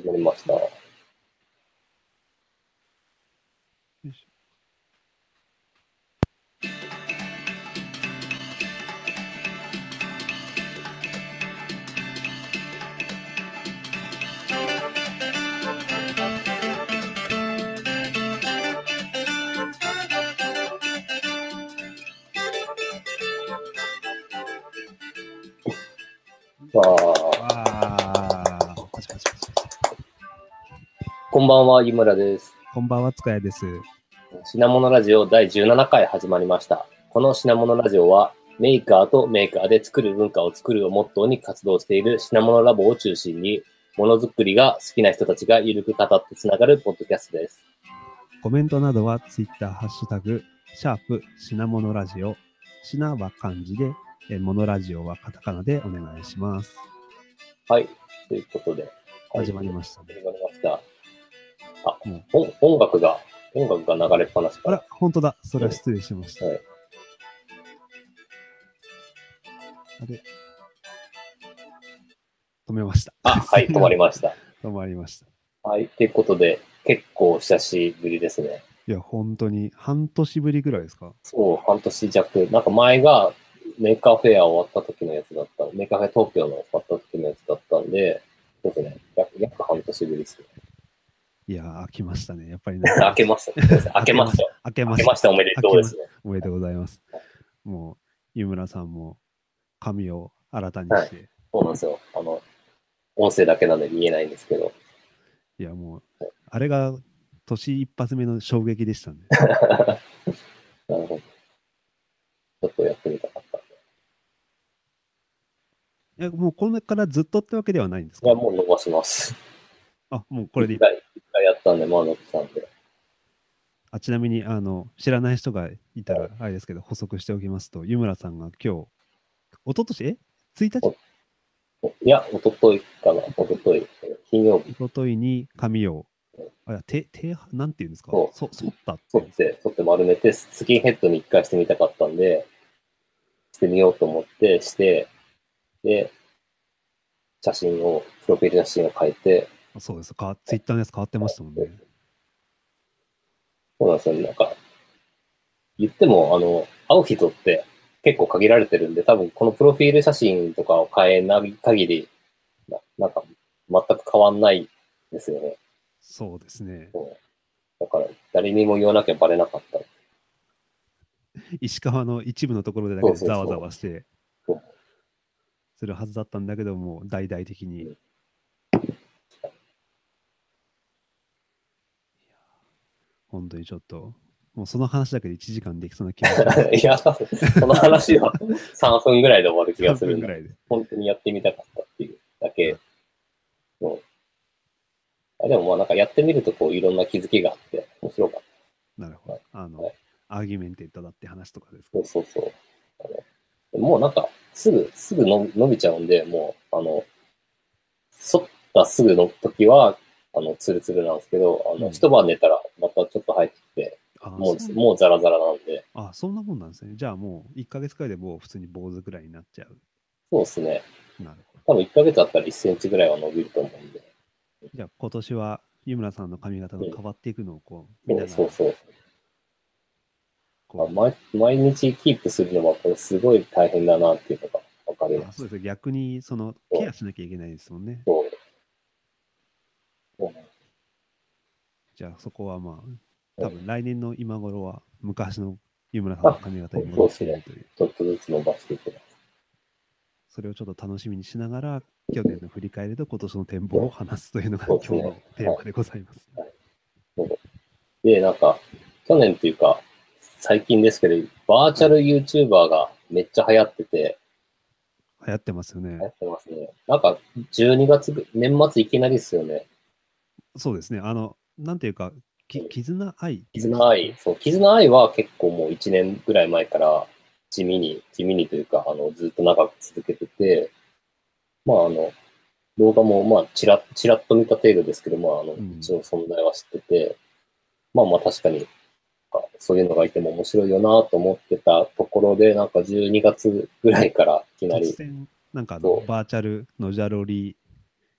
始まりました。よいしょまあ、こんばんは、井村です。こんばんは、塚谷です。品物ラジオ第17回始まりました。この品物ラジオは、メーカーとメーカーで作る文化を作るをモットーに活動している品物ラボを中心に、ものづくりが好きな人たちがゆるく語ってつながるポッドキャストです。コメントなどはツイッター、ハッシュタグ、シャープ、品物ラジオ。品は漢字で、えモノラジオはカタカナでお願いします。はい。ということで、始まりましたね。始まりました。あもう、音音楽が、音楽が流れっぱなしから。あら、本当だ。それは失礼しました。はい。あれ止めました。あ、はい、止まりました。止まりました。はい。ということで、結構久しぶりですね。いや、本当に半年ぶりぐらいですか？そう、半年弱。なんか前がメーカーフェア終わった時のやつだった。メーカーフェア東京の終わった時のやつだったんで、そうですね。約約半年ぶりですね。いやー、明けましたね。やっぱりね。明けました 明けました。明けまし。開けましたた。おめでとうですね。おめでとうございます。もう、湯村さんも髪を新たにして、そうなんですよ。あの、音声だけなんで見えないんですけど。い、や、もう、あれが年一発目の衝撃でしたね。なるほど。ちょっとやってみたかったんで。いや、もうこれからずっとってわけではないんですか？いや、もう伸ばします。あ、もうこれでいいったんで、まあ伸びたんで。あちなみに、あの、知らない人がいたら、あれですけど、補足しておきますと、湯村さんが今日、一昨年え ?1 日？おいや、一昨日かな。一昨日金曜日、一昨日に髪を、あ、いや、て、て、なんていうんですか？そうそ、剃ったっていう。取って、取って丸めて、スキンヘッドに一回してみたかったんで、してみようと思って、して、で、写真を、プロフィール写真を変えて、あそうです。かツイッターのやつ変わってましたもんね。そうなんですよ。なんか、言っても、あの、会う人って結構限られてるんで、多分このプロフィール写真とかを変えない限り、ななんか、全く変わんないですよね。そうですね。だから、誰にも言わなきゃバレなかった。石川の一部のところでだけでざわざわしてするはずだったんだけども、大々的に。うん本当にちょっと、もうその話だけで1時間できそうな気がす。いや、多分この話は 3分ぐらいで終わる気がする3んぐらいで。本当にやってみたかったっていうだけの。あでもまあなんかやってみるとこういろんな気づきがあって面白かった。なるほど。あの、はい augmented だって話とかですか？そうそうそう。もうなんかすぐ、すぐの伸びちゃうんで、もう、あの、反ったすぐの時は、あの、ツルツルなんですけど、あの、うん一晩寝たらまたちょっと入ってきて、あもう、もうザラザラなんで、あ、そんなもんなんですね。じゃあもう1ヶ月くらいでもう普通に坊主くらいになっちゃう。そうですね。なるほど。多分1ヶ月あったら1センチぐらいは伸びると思うんで。じゃあ今年は湯村さんの髪型が変わっていくのをこう、見ながらそうそう。まあ毎毎日キープするのはこれすごい大変だなっていうのが分かります。あそうです逆にそのケアしなきゃいけないですもんね。そう。じゃあそこはまあ、多分来年の今頃は昔の湯村さんの髪型に戻っているという、ちょっとずつ伸ばしていきます。それをちょっと楽しみにしながら、去年の振り返りと今年の展望を話すというのが今日のテーマでございます。で、なんか、去年っていうか、最近ですけど、バーチャル YouTuber がめっちゃ流行ってて、流行ってますよ流行ねっ。てますね。なんか、12月ぐ、年末いきなりですよね。そうですね。あの、なんていうか、き絆愛？絆愛。そう、絆愛は結構もう1年ぐらい前から地味に、地味にというか、あの、ずっと長く続けてて、まあ、あの、動画も、まあ、ちらっ、ちらっと見た程度ですけど、まあ、あの、うん一応存在は知ってて、まあまあ確かに、そういうのがいても面白いよなと思ってたところで、なんか12月ぐらいからいきなりなんかバーチャルのジャロリ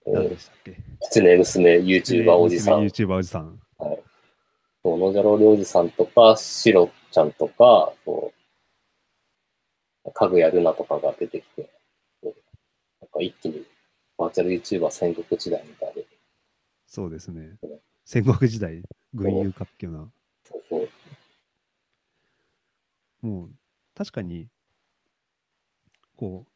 何でしたっけ？狐娘 YouTuber おじさん。YouTuber おじさん。そう、野じゃろりおじさんとか、シロちゃんとか、そう、かぐやるなとかが出てきて、なんか一気にバーチャル YouTuber 戦国時代みたいで、そうですねうん。戦国時代、群雄割拠な。そうそう、もう、確かに、こう、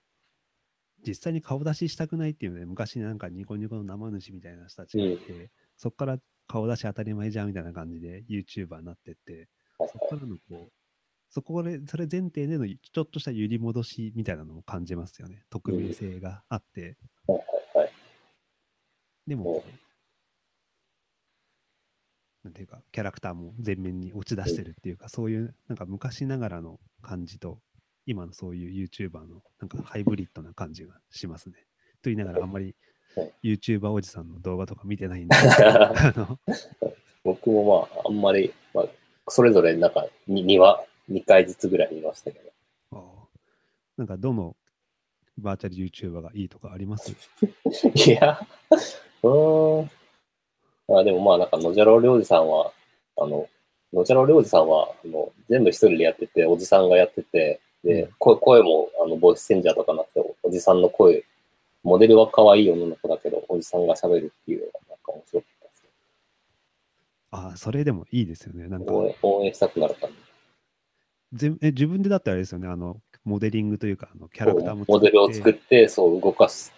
実際に顔出ししたくないっていうので、昔なんかニコニコの生主みたいな人たちがいて、そこから顔出し当たり前じゃんみたいな感じで YouTuber になってって、はいそこからのこう、そこで、それ前提でのちょっとした揺り戻しみたいなのも感じますよね。匿名性があって。はいはいはい。でもうん、なんていうか、キャラクターも前面に落ち出してるっていうか、そういう、なんか昔ながらの感じと、今のそういう YouTuber のなんかハイブリッドな感じがしますね。と言いながら、あんまりはい。YouTuber おじさんの動画とか見てないんで、僕もまあ、あんまり、まあ、それぞれなんか 2, 2話、2回ずつぐらい見ましたけど、なんかどのバーチャル YouTuber がいいとかあります？いや、うーん。あでもまあ、なんか、野じゃろりょうじさんは、あの、野じゃろりょうじさんは、あの、全部一人でやってて、おじさんがやってて、でうん、声声も、あの、ボイスチェンジャーとかなくて、おじさんの声、モデルは可愛い女の子だけど、おじさんが喋るっていうのが、なんか面白かったですね。ああ、それでもいいですよね。なんか応援応援したくなる感じ。ぜえ、自分でだってあれですよね、あの、モデリングというか、あのキャラクターもモデルを作って、そう、動かし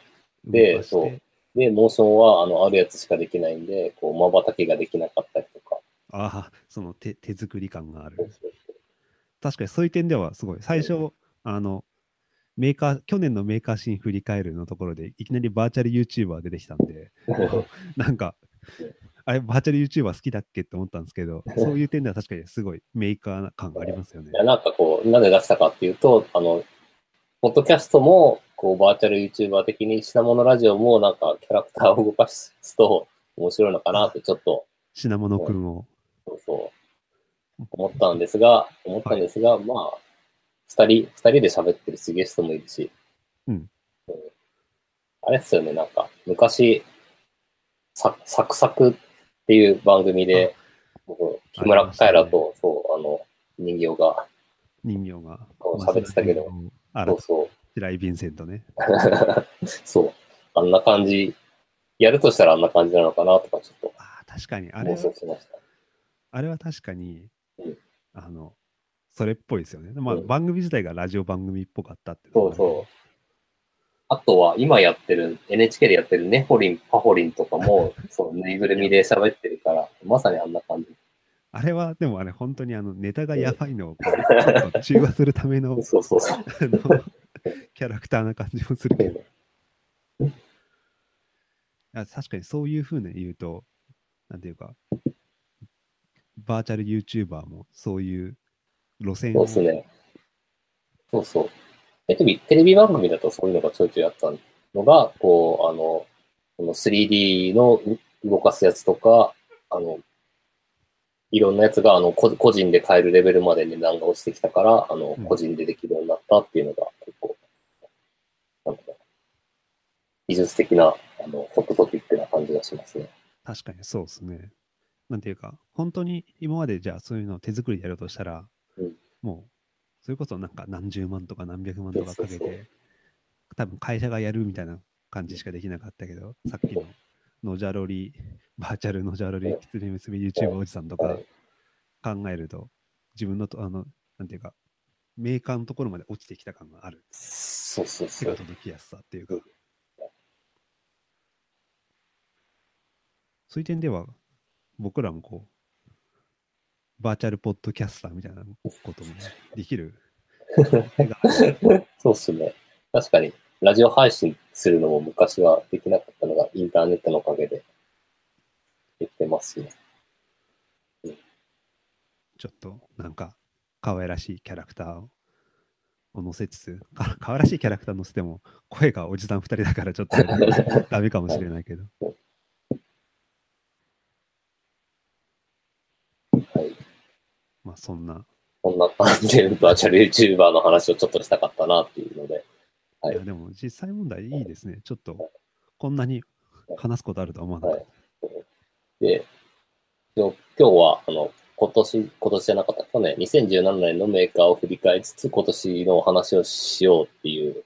てそうで、モーションは、あの、あるやつしかできないんで、こう、瞬きができなかったりとか。ああ、その手手作り感があるそう。そうそう確かにそういう点ではすごい。最初、あの、メーカー、去年のメーカーシーン振り返るのところで、いきなりバーチャル YouTuber 出てきたんで、なんか、あれ、バーチャル YouTuber 好きだっけって思ったんですけど、そういう点では確かにすごいメーカー感がありますよねい。や、なんかこう、なぜ出したかっていうと、あの、ポッドキャストも、こう、バーチャル YouTuber 的に品物ラジオも、なんか、キャラクターを動かすと、面白いのかなって、ちょっと、品物くんを。そうそう、思ったんですが、思ったんですが、まあ、二人、二人で喋ってるし、ゲストもいるし、うんあれっすよね、なんか、昔、ササクサクっていう番組で、僕木村カエラと、そう、あの、人形が、人形が。喋ってたけどそう、そう、白井ヴィンセントね。そう。あんな感じ、やるとしたらあんな感じなのかなとか、ちょっああ、確かに、あとれ。あれは確かに、うんあの、それっぽいですよね。まあ、うん番組自体がラジオ番組っぽかったっていそうそう。あとは、今やってる、NHK でやってるネホリン、パホリンとかも、そう、ぬいぐるみで喋ってるから、まさにあんな感じ。あれは、でもあれ、本当にあのネタがやばいのをちょっと中和するための そうそうそう。キャラクターな感じもするけど、確かにそういうふうに言うと、なんていうか、バーチャル YouTuber もそういう路線をそうですね。そうそう。テレビ、テレビ番組だとそういうのがちょいちょいあったのが、こう、あの、この 3D の動かすやつとか、あの、いろんなやつが、あの、こ個人で買えるレベルまで値段が落ちてきたから、あのうん、個人でできるようになったっていうのが、結構、なんだろう技術的な、あの、ホットトピックな感じがしますね。確かにそうですね。なんていうか、本当に今までじゃあそういうのを手作りでやろうとしたら、うんもう、それこそなんか何十万とか何百万とかかけて、多分会社がやるみたいな感じしかできなかったけど、さっきのノジャロリ、バーチャルノジャロリ、キツネ娘 YouTuber おじさんとかはい考えると、自分のと、あの、なんていうか、メーカーのところまで落ちてきた感がある。そうそう手がそう。届きやすさっていうかうん。そういう点では、僕らもこう、バーチャルポッドキャスターみたいなこともできる。そうっすね。確かに、ラジオ配信するのも昔はできなかったのが、インターネットのおかげでできてますしね。ちょっとなんか可愛らしいキャラクターをを載せつつ、か可愛らしいキャラクター載せても、声がおじさん2人だからちょっとダメかもしれないけど。はい。まあそんな、こんな感じで、バーチャル YouTuber の話をちょっとしたかったなっていうので。はいいやでも実際問題いいですね。ちょっとこんなに話すことあるとは思わなかった。で、今日今日は、あの、今年、今年じゃなかった、去年、2017年のメーカーを振り返りつつ、今年のお話をしようっていう、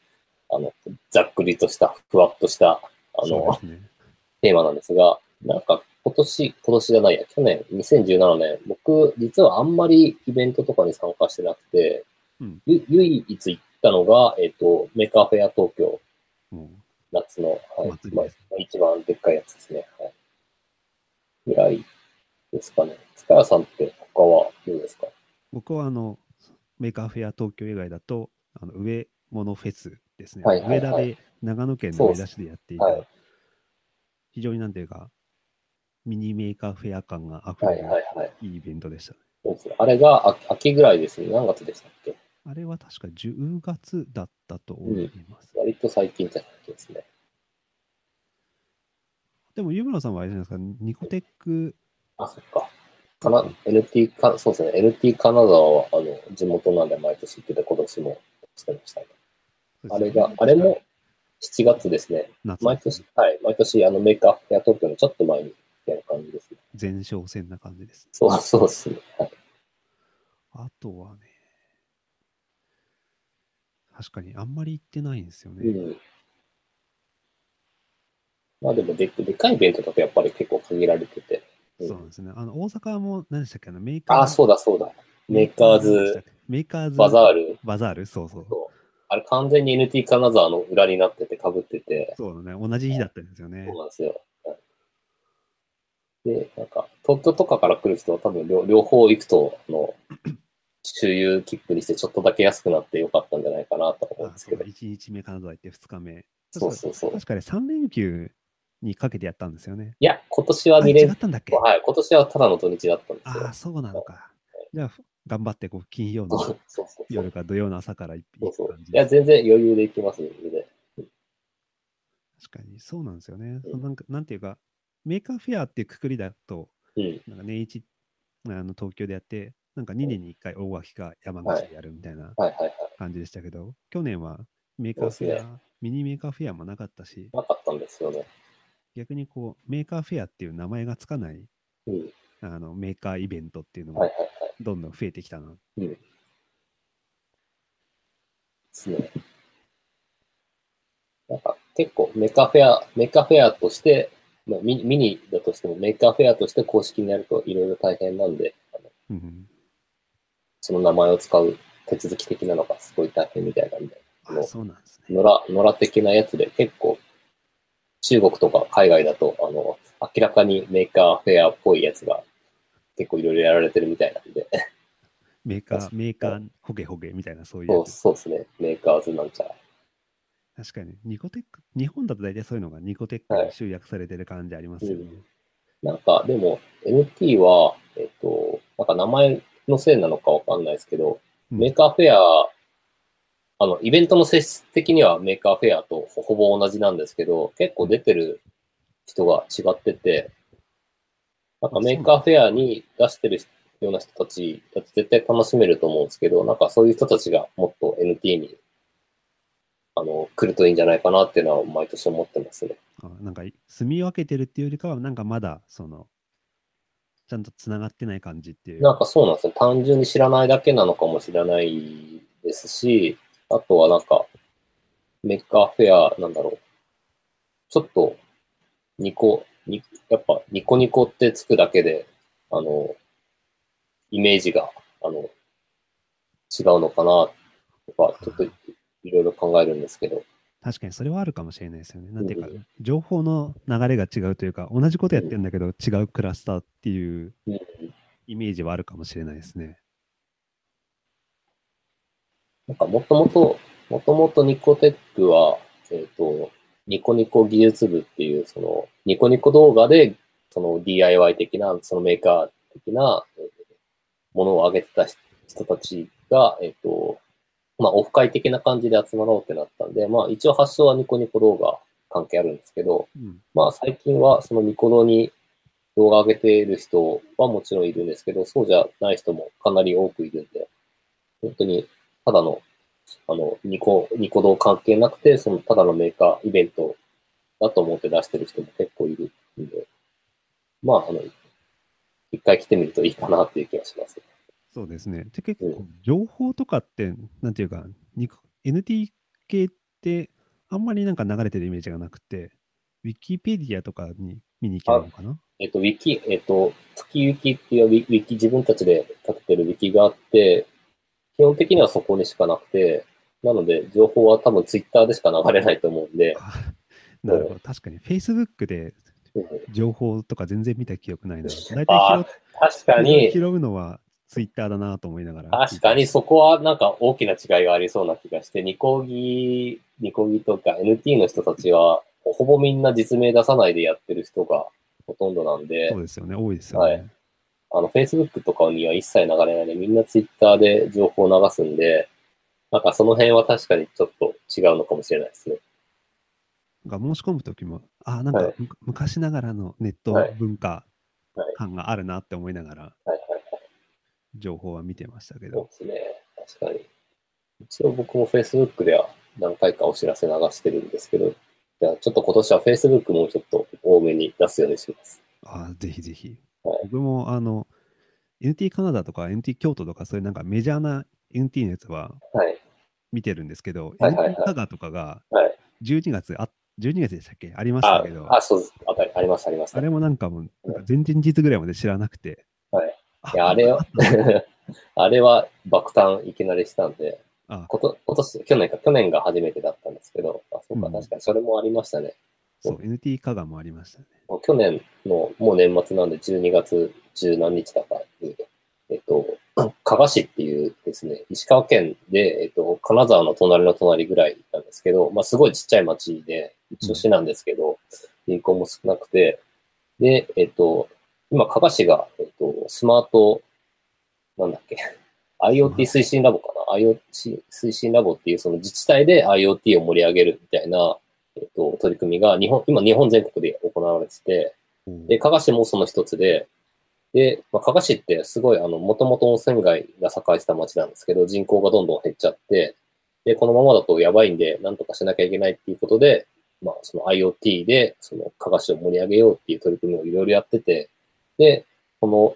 あの、ざっくりとした、ふわっとした、あのね。テーマなんですが、なんか今年、今年じゃないや、去年、2017年、僕、実はあんまりイベントとかに参加してなくて、うんゆ唯一行ったのが、えっ、と、メーカーフェア東京、もう夏の、はいまあ一番でっかいやつですね。はい。ぐらいですかね。塚谷さんって他はどうですか？僕はあの、メーカーフェア東京以外だと、あの上物フェスですね。はいはいはい上田で、長野県の上田市でやっていた、はい非常になんていうか、ミニメーカーフェア感があふはいれるはいはい。いいイベントでしたね。そうですねあれが秋秋ぐらいですね。何月でしたっけ？あれは確か10月だったと思います。割と最近じゃなくてですね。でも、湯村さんはあれじゃないですか、ニコテック、あ、そっか。かな、NT か、そうですね。NT 金沢は、あの、地元なんで毎年行ってて、今年もしてましたね。あれが、あれも7月ですね。夏毎年、はい。毎年、あの、メーカーフェア東京のちょっと前にやる感じですね。前哨戦な感じです。そう、そうですね。はい。あとはね、確かにあんまり行ってないんですよね。うん。まあでもで、でかいイベントだとやっぱり結構限られてて。うんそうですね。あの、大阪も何でしたっけ？あのメーカー。あ、そうだそうだ。メーカーズ、メーカーズバザール。バザール？そうそう。そうあれ完全に NT 金沢の裏になってて被ってて、そうだね。同じ日だったんですよねそう。なんですよ。はいで、なんか、東京とかから来る人は多分両両方行くと、あの、周遊切符にしてちょっとだけ安くなってよかったんじゃないかなと思うんですけどあそうだ。1日目金沢行って2日目。そうそうそう。確かに3連休にかけてやったんですよね。いや、今年はあ2連違ったんだっけはい、今年はただの土日だったんですよああ、。そうなのか。じゃあ、頑張ってこう金曜の。夜か土曜の朝から行そうそうくいや、全然余裕で行きますね。確かに、そうなんですよね。うんなんかなんていうか、メーカーフェアっていうくくりだと、うん。なんか年一あの東京でやって、なんか2年に1回大垣か山口でやるみたいな。感じでしたけど、去年はメーカーフェア、ミニメーカーフェアもなかったし、なかったんですよね。逆にこう、メーカーフェアっていう名前がつかないうん。あのメーカーイベントっていうのもはいはいはい。どんどん増えてきたな。うん。ですね。なんか結構メーカーフェア、メーカーフェアとして、まあ、ミニミニだとしてもメーカーフェアとして公式にやるといろいろ大変なんで、うん、その名前を使う手続き的なのがすごい大変みたいなんで、そうなんですね。野良、野良的なやつで結構中国とか海外だと、あの、明らかにメーカーフェアっぽいやつが結構いろいろやられてるみたいなんで、メーカー、メーカー、ホゲホゲみたいなそういうそう。そうですね。メーカーズなんちゃら。確かに、ニコテック、日本だと大体そういうのがニコテックに集約されてる感じありますよね。なんか、でも、NT は、えっと、なんか名前のせいなのかわかんないですけど、うん。メーカーフェア、あの、イベントの性質的にはメーカーフェアとほほぼ同じなんですけど、結構出てる人が違ってて、なんかメーカーフェアに出してるような人たちだと絶対楽しめると思うんですけど、なんかそういう人たちがもっと NT に、あの、来るといいんじゃないかなっていうのは毎年思ってますね。あなんか、住み分けてるっていうよりかは、なんかまだ、その、ちゃんとつながってない感じっていう。なんかそうなんですよ。単純に知らないだけなのかもしれないですし、あとはなんか、メッカーフェア、なんだろう。ちょっと、ニコ、にやっぱニコニコってつくだけで、あの、イメージが、あの、違うのかな、とか、ちょっといろいろ考えるんですけど。確かにそれはあるかもしれないですよね。なんていうかうん、情報の流れが違うというか、同じことやってるんだけど、違うクラスターっていううんイメージはあるかもしれないですね。なんかもともと、もともとニコテックは、えっ、と、ニコニコ技術部っていう、その、ニコニコ動画で、その DIY 的な、そのメーカー的な、えーものを上げてた人たちが、えっ、と、まあ、オフ会的な感じで集まろうってなったんで、まあ、一応発祥はニコニコ動画関係あるんですけど、うん。まあ、最近はそのニコ動に動画上げている人はもちろんいるんですけど、そうじゃない人もかなり多くいるんで、本当にただの、あの、ニコ、ニコ動関係なくて、そのただのメーカーイベントだと思って出してる人も結構いるんで、まあ、あの、一回来てみるといいかなっていう気がします。そうですね。で、結構、情報とかって、なんていうか、に NT 系って、あんまりなんか流れてるイメージがなくて、ウィキペディアとかに見に行けるのかな？えっと、ウィキ、えっと、月ウィキっていうウィキ、自分たちで立ててるウィキがあって、基本的にはそこにしかなくて、なので、情報は多分ツイッターでしか流れないと思うんで、あなるほど。確かに、Facebook でうん。情報とか全然見た記憶ないな。大あ体確かに、拾うのは Twitter だなと思いながら。確かにそこはなんか大きな違いがありそうな気がして、ニコギ、ニコギとか NT の人たちは、ほぼみんな実名出さないでやってる人がほとんどなんでそう、ですよね。多いですよね。はいあの、Facebook とかには一切流れないで、みんな Twitter で情報を流すんで、なんかその辺は確かにちょっと違うのかもしれないですね。なんか申し込むときも、あ、なんかはいむ昔ながらのネットはい文化はい感があるなって思いながらはいはいはい。情報は見てましたけど。そうですね。確かに。一応僕も Facebook では何回かお知らせ流してるんですけど、じゃあちょっと今年は Facebook もちょっと多めに出すようにします。あぜひぜひ。はい僕もあの、NT カナダとか NT 京都とかそういうなんかメジャーな NT のやつははい。見てるんですけど、はい NT カガとかがはい12月、あ12月でしたっけ？ありましたあけど、、あそうです。ああります、あります。あれもなんかもう、なんか前々日ぐらいまで知らなくて。はいや、あれは、あれは爆誕いきなりしたんで、あこと今年、去年か、去年が初めてだったんですけど、あそうか、うん確かにそれもありましたね。そう、NT カガもありましたね。去年の、もう年末なんで12月十何日だかに、えっと、加賀市っていうですね、石川県で、えっと、金沢の隣の隣ぐらいなんですけど、まあすごいちっちゃい町で、一応市なんですけど、人口も少なくて、で、えっと、今、加賀市が、えっと、スマート、なんだっけ、IoT 推進ラボかな ?IoT 推進ラボっていうその自治体で IoT を盛り上げるみたいな、えっと、取り組みが日本、今日本全国で行われてて、で、加賀市もその一つで、で、まあ、加賀市ってすごい、あの、もともと温泉街が栄えてた町なんですけど、人口がどんどん減っちゃって、で、このままだとやばいんで、なんとかしなきゃいけないっていうことで、まあ、その IoT で、その加賀市を盛り上げようっていう取り組みをいろいろやってて、で、この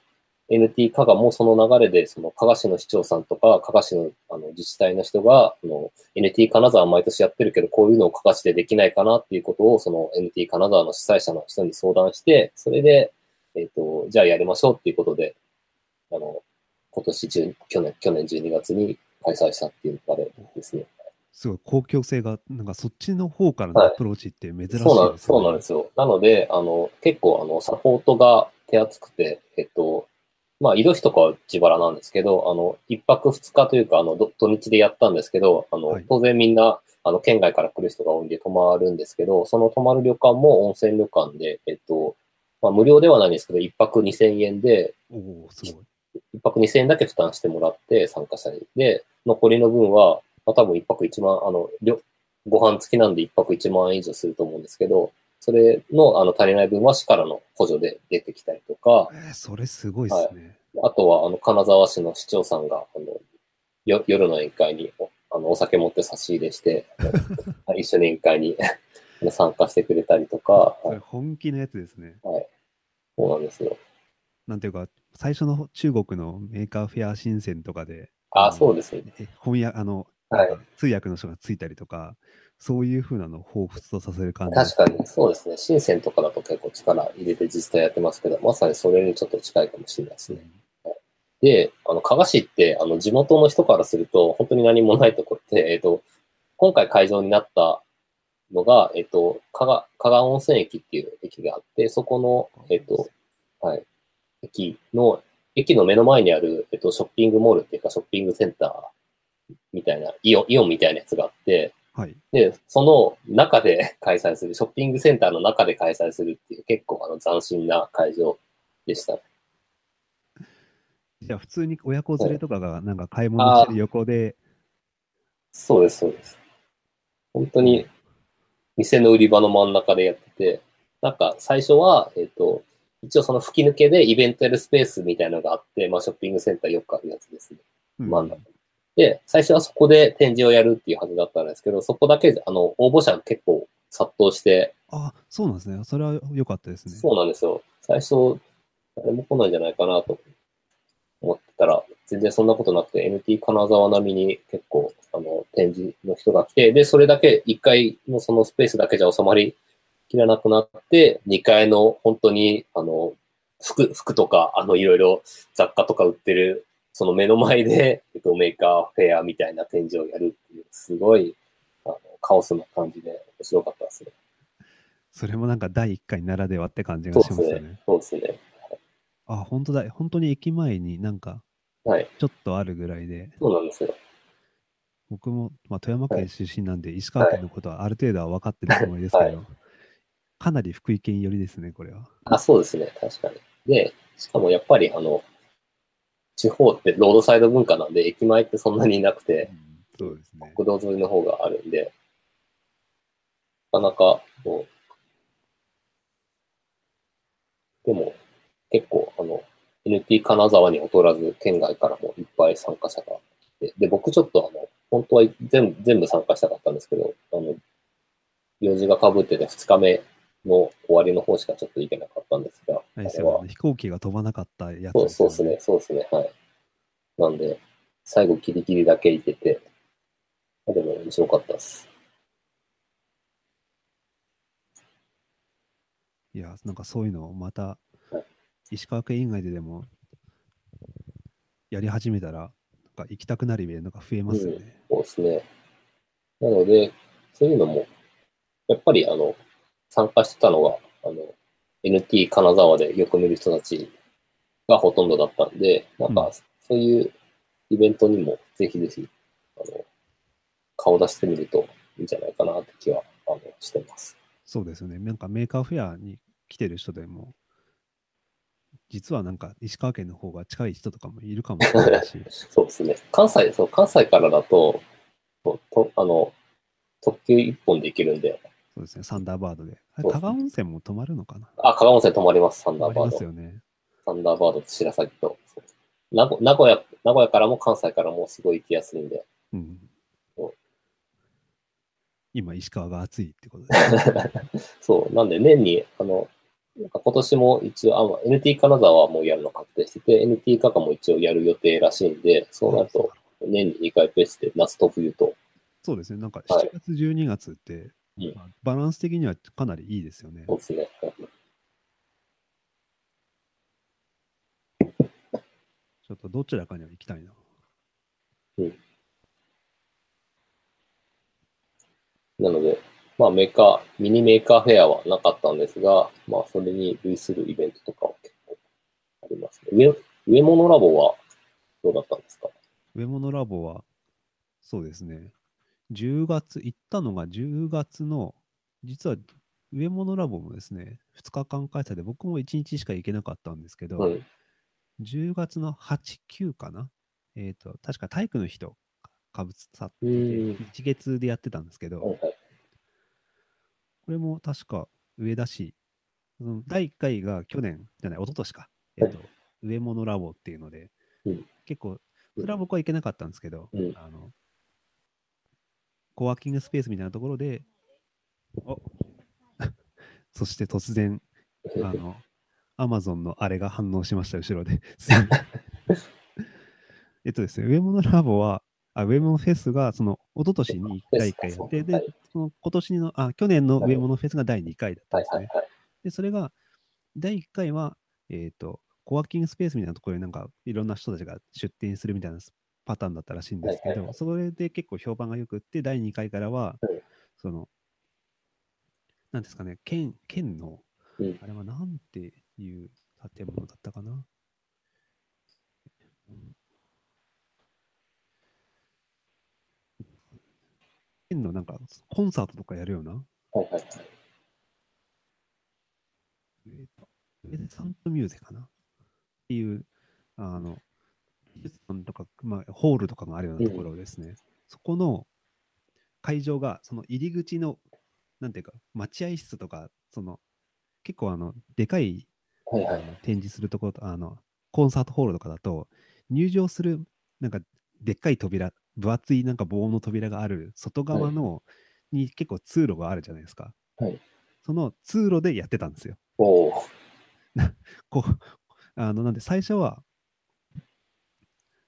NT 加賀もその流れで、その加賀市の市長さんとか、加賀市のあの自治体の人が、あの NT 金沢毎年やってるけど、こういうのを加賀市でできないかなっていうことを、その NT 金沢の主催者の人に相談して、それで、えっ、と、じゃあやりましょうっていうことで、あの、今年中、去年、去年12月に開催したっていう流れですね。すごい公共性が、なんかそっちの方からのはいアプローチって珍しいですそうなんよね。そうなんですよ。なので、あの、結構、あの、サポートが手厚くて、えっと、まあ、移動費とかは自腹なんですけど、あの、一泊二日というか、あの、ど土日でやったんですけど、あの、はい当然みんな、あの、県外から来る人が多いんで泊まるんですけど、その泊まる旅館も温泉旅館で、えっと、まあ、無料ではないんですけど、一泊二千円で。一泊二千円だけ負担してもらって参加者に。で、残りの分は、まあ、多分一泊一万、あの、ご飯付きなんで一泊一万円以上すると思うんですけど、それのあの足りない分は市からの補助で出てきたりとか、えーそれすごいですね。あとはあの金沢市の市長さんがあのよ夜の宴会におあのお酒持って差し入れして、一緒に宴会に 参加してくれたりとか、それはい本気のやつですね。そうなんですよ。なんていうか、最初の中国のメーカーフェア申請とかで、あ、のそうですね。え翻訳、あの、はい通訳の人がついたりとか、そういうふうなのを彷彿とさせる感じ。確かに、そうですね。深センとかだと結構力入れて実際やってますけど、まさにそれにちょっと近いかもしれないですね。で、あの、加賀市って、あの、地元の人からすると、本当に何もないところって、えっ、と、今回会場になったのが、えっ、と、加賀、加賀温泉駅っていう駅があって、そこの、えっ、と、はい、駅の、駅の目の前にある、えっ、と、ショッピングモールっていうか、ショッピングセンターみたいな、イオン、イオンみたいなやつがあって、はい。で、その中で 開催する、ショッピングセンターの中で開催するっていう結構あの斬新な会場でした。じゃあ、普通に親子連れとかがなんか買い物してる横で、そうです、そうです。本当に店の売り場の真ん中でやってて、なんか最初は、えっ、と、一応その吹き抜けでイベントやるスペースみたいなのがあって、まあショッピングセンターよくあるやつですね。うん真ん中。で、最初はそこで展示をやるっていうはずだったんですけど、そこだけで、あの、応募者が結構殺到して、あ、そうなんですね。それは良かったですね。そうなんですよ。最初、誰も来ないんじゃないかなと思ってたら、全然そんなことなくて、NT 金沢並みに結構、あの、展示の人が来て、で、それだけ、1階のそのスペースだけじゃ収まりきらなくなって、2階の本当に、あの、服、服とか、あの、いろいろ雑貨とか売ってる、その目の前で、えっと、メーカーフェアみたいな展示をやるっていう、すごい、あの、カオスな感じで面白かったですね。それもなんか第1回ならではって感じがしますよね。。そうですね。あ、本当だ。本当に駅前になんかはい。ちょっとあるぐらいで、そうなんですよ。僕も、まあ、富山県出身なんで、石川県のことはある程度は分かってるつもりですけど、はいかなり福井県寄りですね、これは。あ、そうですね。確かに。で、しかもやっぱり、あの、地方ってロードサイド文化なんで、駅前ってそんなにいなくて、そうですね。国道沿いの方があるんで、なかなか、もう、でも、結構、あの、NT 金沢に劣らず、県外からもいっぱい参加者がいて、で、僕ちょっと、あの、本当は全部全部参加したかったんですけど、あの、用事が被ってて2日目の終わりの方しかちょっと行けなかったんですが、あれは飛行機が飛ばなかったやつそうそうですね、そうですね、はい。なんで、最後ギリギリだけ行けて、あでも面白かったです。いや、なんかそういうのをまたはい、石川県以外ででも、やり始めたら、なんか行きたくなるイベントが増えますよね。そうですね。なので、そういうのも、やっぱりあの、参加してたのが、あの、NT 金沢でよく見る人たちがほとんどだったんで、なんうんか、そういうイベントにもぜひぜひ、あの、顔出してみるといいんじゃないかなって気は、あの、してます。そうですよね。なんかメーカーフェアに来てる人でも、実はなんか石川県の方が近い人とかもいるかもしれないし、そうですね。関西、そう、関西からだと、ととあの、特急一本で行けるんで、そうですね、サンダーバードで。あれそう加賀温泉も泊まるのかな？あ、香川温泉泊まります、サンダーバード。ますよね。サンダーバードと白崎と。そう名古名古屋、名古屋からも関西からもすごい行きやすいんで。うんそう。今、石川が暑いってことです。そう。なんで年に、あの、なんか今年も一応、あまあ NT 金沢はもうやるの確定してて、NT カカも一応やる予定らしいんで、そうなると、年に2回ペースで夏と冬と。そうですね、なんかはい7月、12月って、バランス的にはかなりいいですよね。そうですね。ちょっとどちらかには行きたいな。なので、まあメーカー、ミニメーカーフェアはなかったんですが、まあそれに類するイベントとかは結構ありますね。上、上物ラボはどうだったんですか？上物ラボは、そうですね、10月、行ったのが10月の、実は上物ラボもですね、2日間開催で、僕も1日しか行けなかったんですけど、うん。10月の8、9かな？えっ、と、確か体育の日とかぶさってて、一月でやってたんですけど、はいはい。これも確か上田市、うん第1回が去年じゃない、一昨年か、えっと、上物ラボっていうので、うん。結構、それは僕は行けなかったんですけど、うん。あの、コワーキングスペースみたいなところで、お そして突然、あの、アマゾンのあれが反応しました、後ろで。えっとですね、上物ラボは、あ上物フェスが、その、一昨年に第1回やって、はいで、その今年の、あ、去年の上物フェスが第2回だったんですね。で、それが、第1回は、えっ、と、コワーキングスペースみたいなところになんか、いろんな人たちが出店するみたいなパターンだったらしいんですけど、はいはい。はいそれで結構評判がよくって、第2回からは、うんその、なんですかね、県、県の、うん。あれはなんていう建物だったかな？県のなんか、コンサートとかやるような、はいはいはい。えーと、サントミューゼかな？っていう、あの、美術館とか、まあ、ホールとかがあるようなところですね。そこの会場が、その入り口の、なんていうか、待合室とか、その、結構あの、でかい、はいはい展示するところと、あの、コンサートホールとかだと、入場する、なんか、でっかい扉、分厚いなんか棒の扉がある外側の、に結構通路があるじゃないですか。はいその通路でやってたんですよ。おー こう、あの、なんで最初は、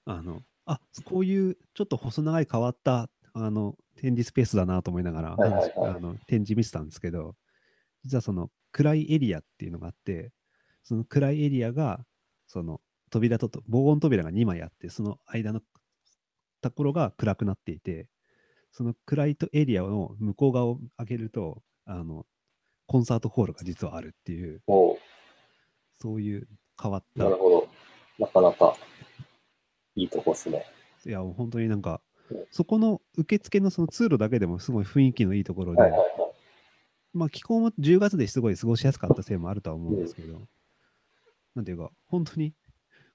あの、あこういうちょっと細長い変わったあの展示スペースだなと思いながら、はいはいはい。あの展示見てたんですけど、実はその暗いエリアっていうのがあって、その暗いエリアが、その扉とと防音扉が2枚あって、その間のところが暗くなっていて、その暗いとエリアの向こう側を開けると、あの、コンサートホールが実はあるっていう、そういう変わったなるほど。なかなかいいとこっすね。いや、もう本当になんかうん、そこの受付のその通路だけでもすごい雰囲気のいいところで、はいはいはい。まあ気候も10月ですごい過ごしやすかったせいもあるとは思うんですけど、なんていうか、本当に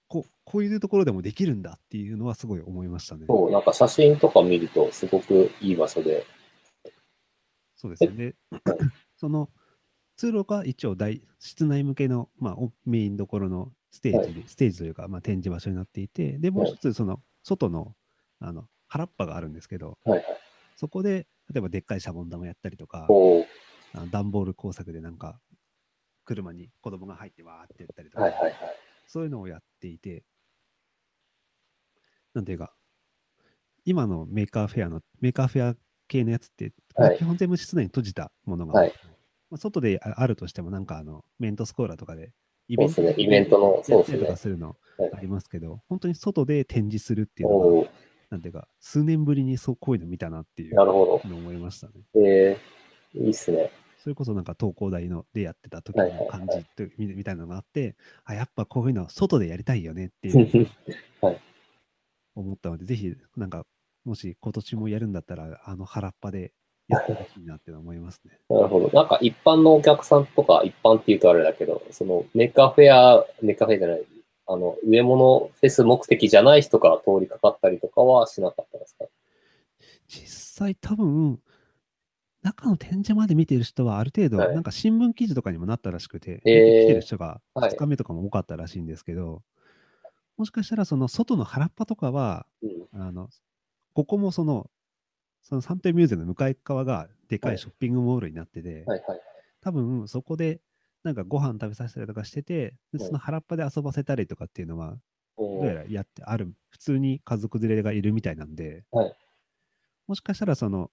こうこういうところでもできるんだっていうのはすごい思いましたね。そう、なんか写真とか見るとすごくいい場所で。そうですね。で、その通路が一応大室内向けの、まあ、おメインどころのステージで、ステージというか、まあ、展示場所になっていて、で、もう一つ、その外のあの原っぱがあるんですけど、はいはい。そこで、例えばでっかいシャボン玉やったりとか、段ボール工作でなんか、車に子供が入ってわーってやったりとか、はいはいはい。そういうのをやっていて、なんていうか、今のメーカーフェアの、メーカーフェア系のやつって、まあはい。基本全部室内に閉じたものが、はい。まあ、外でああるとしても、なんかあの、メントスコーラとかで、イそうですね。イベントの、そうですね。するのはいありますけど、本当に外で展示するっていうのが、おーなんていうか、数年ぶりにそうこういうの見たなっていうなるほのを思いましたね。ど。えー、いいっすね。それこそなんか東工大のでやってた時はいはいはいの感じとみみたいなのがあって、あ、やっぱこういうのは外でやりたいよねっていう 思ったので、ぜひなんか、もし今年もやるんだったら、あの原っぱでやってほしいなって思いますね。なるほど。なんか一般のお客さんとか、一般って言うとあれだけど、そのメーカーフェア、メーカーフェアじゃない、あの、植物フェス目的じゃない人が通りかかったりとかはしなかったですか？実際多分、中の展示まで見てる人はある程度、はいなんか新聞記事とかにもなったらしくて、えー見てる人がはい2日目とかも多かったらしいんですけど、もしかしたらその外の原っぱとかは、うん。あの、ここもその、そのサントリーミューゼの向かい側がでかはいいショッピングモールになってて、はいはい。多分そこでなんかご飯食べさせたりとかしてて、その原っぱで遊ばせたりとかっていうのは、どうやらやってある、普通に家族連れがいるみたいなんで、はいもしかしたらその、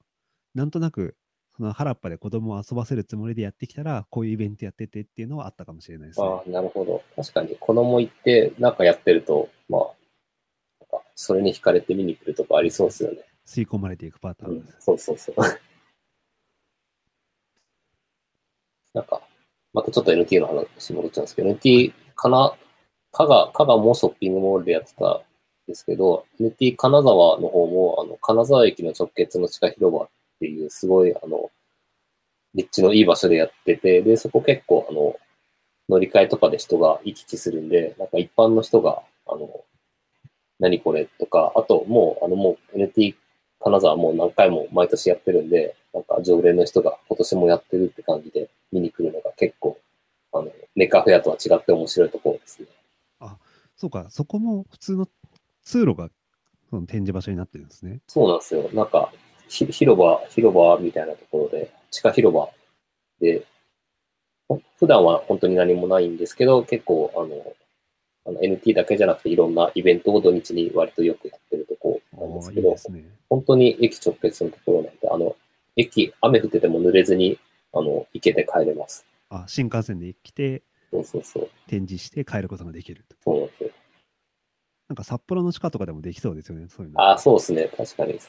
なんとなく、その原っぱで子供を遊ばせるつもりでやってきたら、こういうイベントやっててっていうのはあったかもしれないですね。ああ、なるほど。確かに子供行ってなんかやってると、まあ、それに惹かれて見に来るとかありそうですよね。吸い込まれていくパターンです。、そうそうそう。なんか、またちょっと NT の話戻っちゃうんですけど、NT かな、加賀、加賀もショッピングモールでやってたんですけど、NT 金沢の方も、あの、金沢駅の直結の地下広場っていう、すごい、あの、立地のいい場所でやってて、で、そこ結構、あの、乗り換えとかで人が行き来するんで、なんか一般の人が、あの、何これとか、あともう、あのもう NT 金沢もう何回も毎年やってるんで、なんか常連の人が今年もやってるって感じで見に来るのが結構、あの、メーカーフェアとは違って面白いところですね。そうか、そこも普通の通路がその展示場所になってるんですね。そうなんですよ。なんか、ひ広場、広場みたいなところで、地下広場で、ほ普段は本当に何もないんですけど、結構、あの、あの NT だけじゃなくていろんなイベントを土日に割とよくやってるところなんですけど、いですね。本当に駅直結のところなんで、あの、駅、雨降ってても濡れずに、あの、行けて帰れます。あ、新幹線で来てそうそうそう。展示して帰ることができると。そうなんですよ。なんか札幌の地下とかでもできそうですよね、そういうの。ああ、そうですね。確かに。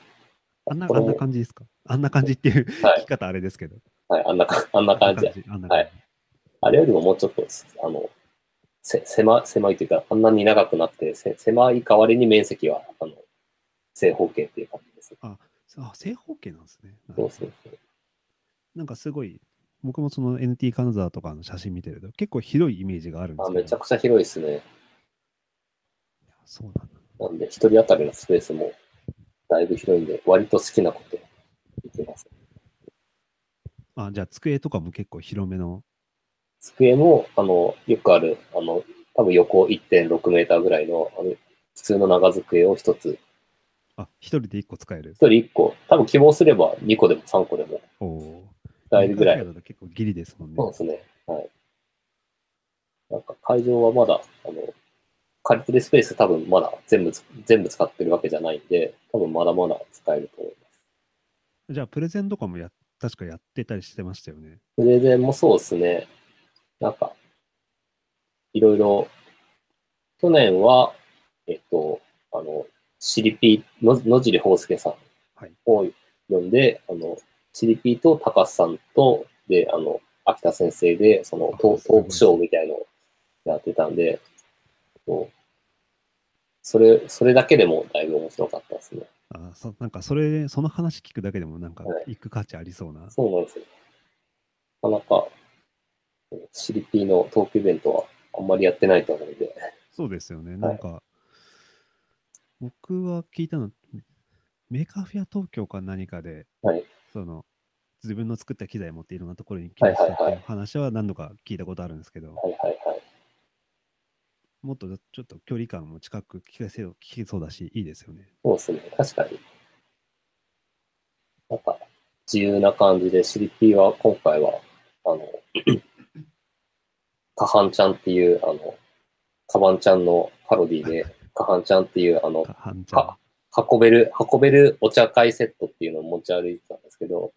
あんな、あんな感じですか？あんな感じっていうはい聞き方あれですけど。はい、あんなか、あんな感じで。あんな感じ。あれよりももうちょっと、あの、せ狭狭いというか、あんなに長くなって、せ狭い代わりに面積は、あの、正方形っていう感じです。あ、正方形なんですね。そうそうそう。なんかすごい、僕もその NT 金沢とかの写真見てると、結構広いイメージがあるんですあけど。めちゃくちゃ広いですね。そうなんだ。なんで、一人当たりのスペースもだいぶ広いんで、割と好きなことできます。あ、じゃあ机とかも結構広めの？机も、あの、よくある、あの、多分横1.6メーターぐらいの、あの、普通の長机を一つ、あ、一人で一個使える？一。人一個、多分希望すれば2個でも3個でもおおー。使えるぐらい。結構ギリですもんね。そうですね。はい。なんか会場はまだ、あの、借りてるスペース多分まだ全部つ、全部使ってるわけじゃないんで、多分まだまだ使えると思います。じゃあ、プレゼンとかもや、確かやってたりしてましたよね。プレゼンもそうですね。なんか、いろいろ、去年は、えっと、あの、シリピー、の野尻宝介さんはいを呼んで、あの、シリピーと高須さんと、で、あの、秋田先生で、そのトークショーみたいのをやってたんで、そうそれ、それだけでもだいぶ面白かったですね。あそなんか、それ、その話聞くだけでも、なんかはい、行く価値ありそうな。そうなんですよ。なかなか、シリピーのトークイベントはあんまりやってないと思うんで、そうですよね。なんか、僕は聞いたの、メーカーフェア東京か何かで、はいその、自分の作った機材持っていろんなところに来ましたっていう話は何度か聞いたことあるんですけど、はいはいはい。もっとちょっと距離感も近く聞けそう聞けそうだし、いいですよね。そうですね、確かに。なんか、自由な感じで、シリピーは今回は、あの、カハンちゃんっていう、あの、カバンちゃんのパロディで、カハンちゃんっていう、あの、か半ちゃんか。運べる、運べるお茶会セットっていうのを持ち歩いてたんですけど、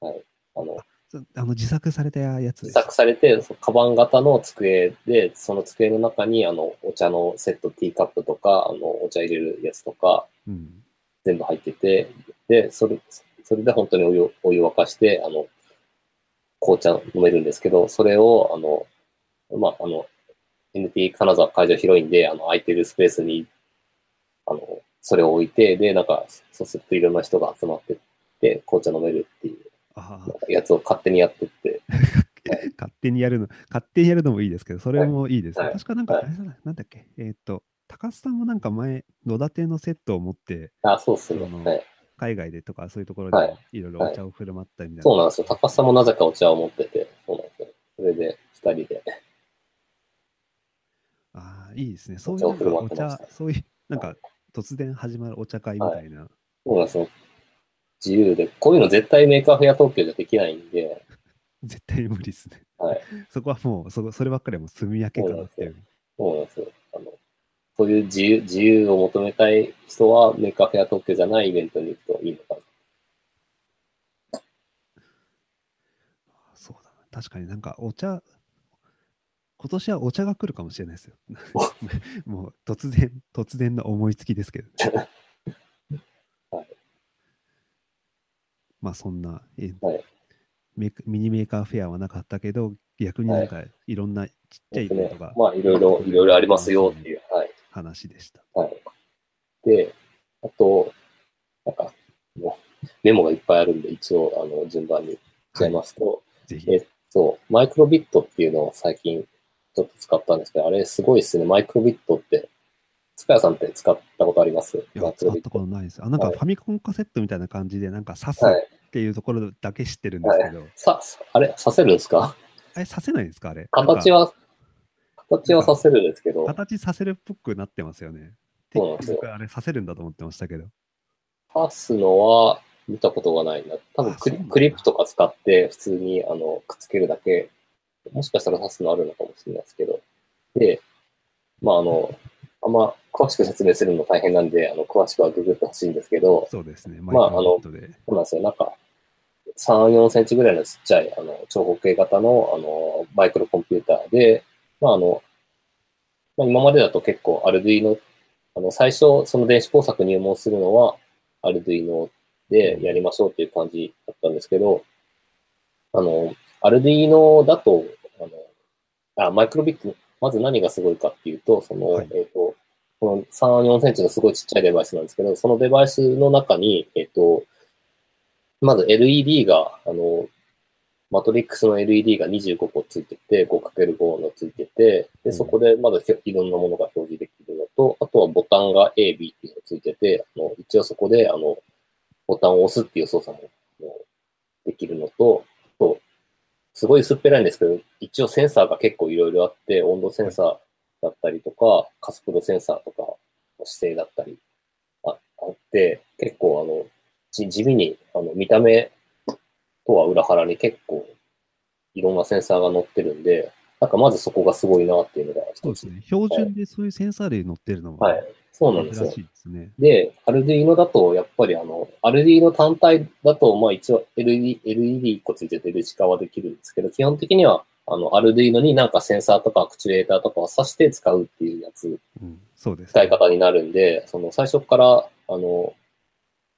はい。あの、そあの自作されたやつで自す。作されて、そのカバン型の机で、その机の中に、あの、お茶のセット、ティーカップとか、あの、お茶入れるやつとか、うん。全部入ってて、で、それ、それで本当にお湯をお湯を沸かして、あの、紅茶飲めるんですけど、それを、あの、まあ、あの、NT 金沢会場広いんで、あの、空いてるスペースに、あの、それを置いて、で、なんか、そうするといろんな人が集まってって、紅茶飲めるっていうやつを勝手にやってって、あ、勝手にやるの、勝手にやるのもいいですけど、それもいいですね。はい確かなんか、はいあれだな、なんだっけ、えーっと、高須さんもなんか前、野立のセットを持って、あ、そうっすね。海外でとかそういうところはいでいろいろお茶を振る舞ったりみたいな。そうなんですよ。高須さんもなぜかお茶を持ってて、そうなんですよ。それで、二人で。ああ、いいですね。そういうなんかお茶、そういう、なんか突然始まるお茶会みたいな。そうなんですよ。自由で。こういうの絶対メーカーフェア東京じゃできないんで、絶対無理ですね。はい。そこはもう、そこそればっかりはもう住み分けかなっていう。そうなんですよ。あの、そういう自由、自由を求めたい人はメーカーフェア東京じゃないイベントに行くといいのかな。そうだな。確かになんかお茶、今年はお茶が来るかもしれないですよ。もう突然、突然の思いつきですけど。はいまあそんな、えはいミニメーカーフェアはなかったけど、逆になんかいろんなちっちゃいイベントがまあ、いろいろ、いろいろありますよっていう。はい。話でした。はい。で、あと、なんか、もうメモがいっぱいあるんで、一応、あの、順番にいっちゃいますと、ぜひ。えそう、マイクロビットっていうのを最近ちょっと使ったんですけど、あれすごいですね。マイクロビットって、塚谷さんって使ったことあります？いや使ったこと。ないです。あ、なんかはいファミコンカセットみたいな感じで、なんか刺すっはい。ていうところだけ知ってるんですけど、さ、さあれ、させるんですか？あれ刺せないんですか？あれ。形は、形はさせるんですけど、形させるっぽくなってますよね。そうなんですよ僕あれさせるんだと思ってましたけど。刺すのは見たことがないな。多分クリクリップとか使って普通にあのくっつけるだけ、もしかしたら刺すのあるのかもしれないですけど。で、まああの、あんま詳しく説明するの大変なんで、あの詳しくはググってほしいんですけど、そうですね。まあマイクロビットで。そうなんですよ。なんか、3、4センチぐらいのちっちゃい、あの、長方形型の、あの、マイクロコンピューターで、まあ、あの、まあ、今までだと結構、アルドゥイノ、あの、最初、その電子工作入門するのは、アルドゥイノでやりましょうっていう感じだったんですけど、あの、アルドゥイノだと、あの、あ、マイクロビット、まず何がすごいかっていうと、その、はい。えっ、と、この3、4センチのすごいちっちゃいデバイスなんですけど、そのデバイスの中に、えっ、と、まず LED が、あの、マトリックスの LED が25個ついてて、5×5 のついてて、で、うん。そこでまだいろんなものが表示できるのと、あとはボタンが A、B っていうのがついてて、あの一応そこで、あの、ボタンを押すっていう操作もできるのとすごい薄っぺらいんですけど、一応センサーが結構いろいろあって、温度センサーだったりとか、カスプロセンサーとかの姿勢だったりああって、結構あの、じ地味にあの見た目とは裏腹に結構いろんなセンサーが載ってるんで、なんかまずそこがすごいなっていうのが一つ。そうですね。標準でそういうセンサー類乗ってるのも、はい。そうなんですよ。ね。で、アルディーノだと、やっぱりあの、アルディーノ単体だと、まあ一応 LED、LED1 個ついててルチ化はできるんですけど、基本的には、あの、アルディーノになんかセンサーとかアクチュエーターとかを挿して使うっていうやつ、うん、そうです、使い方になるんで、その最初から、あの、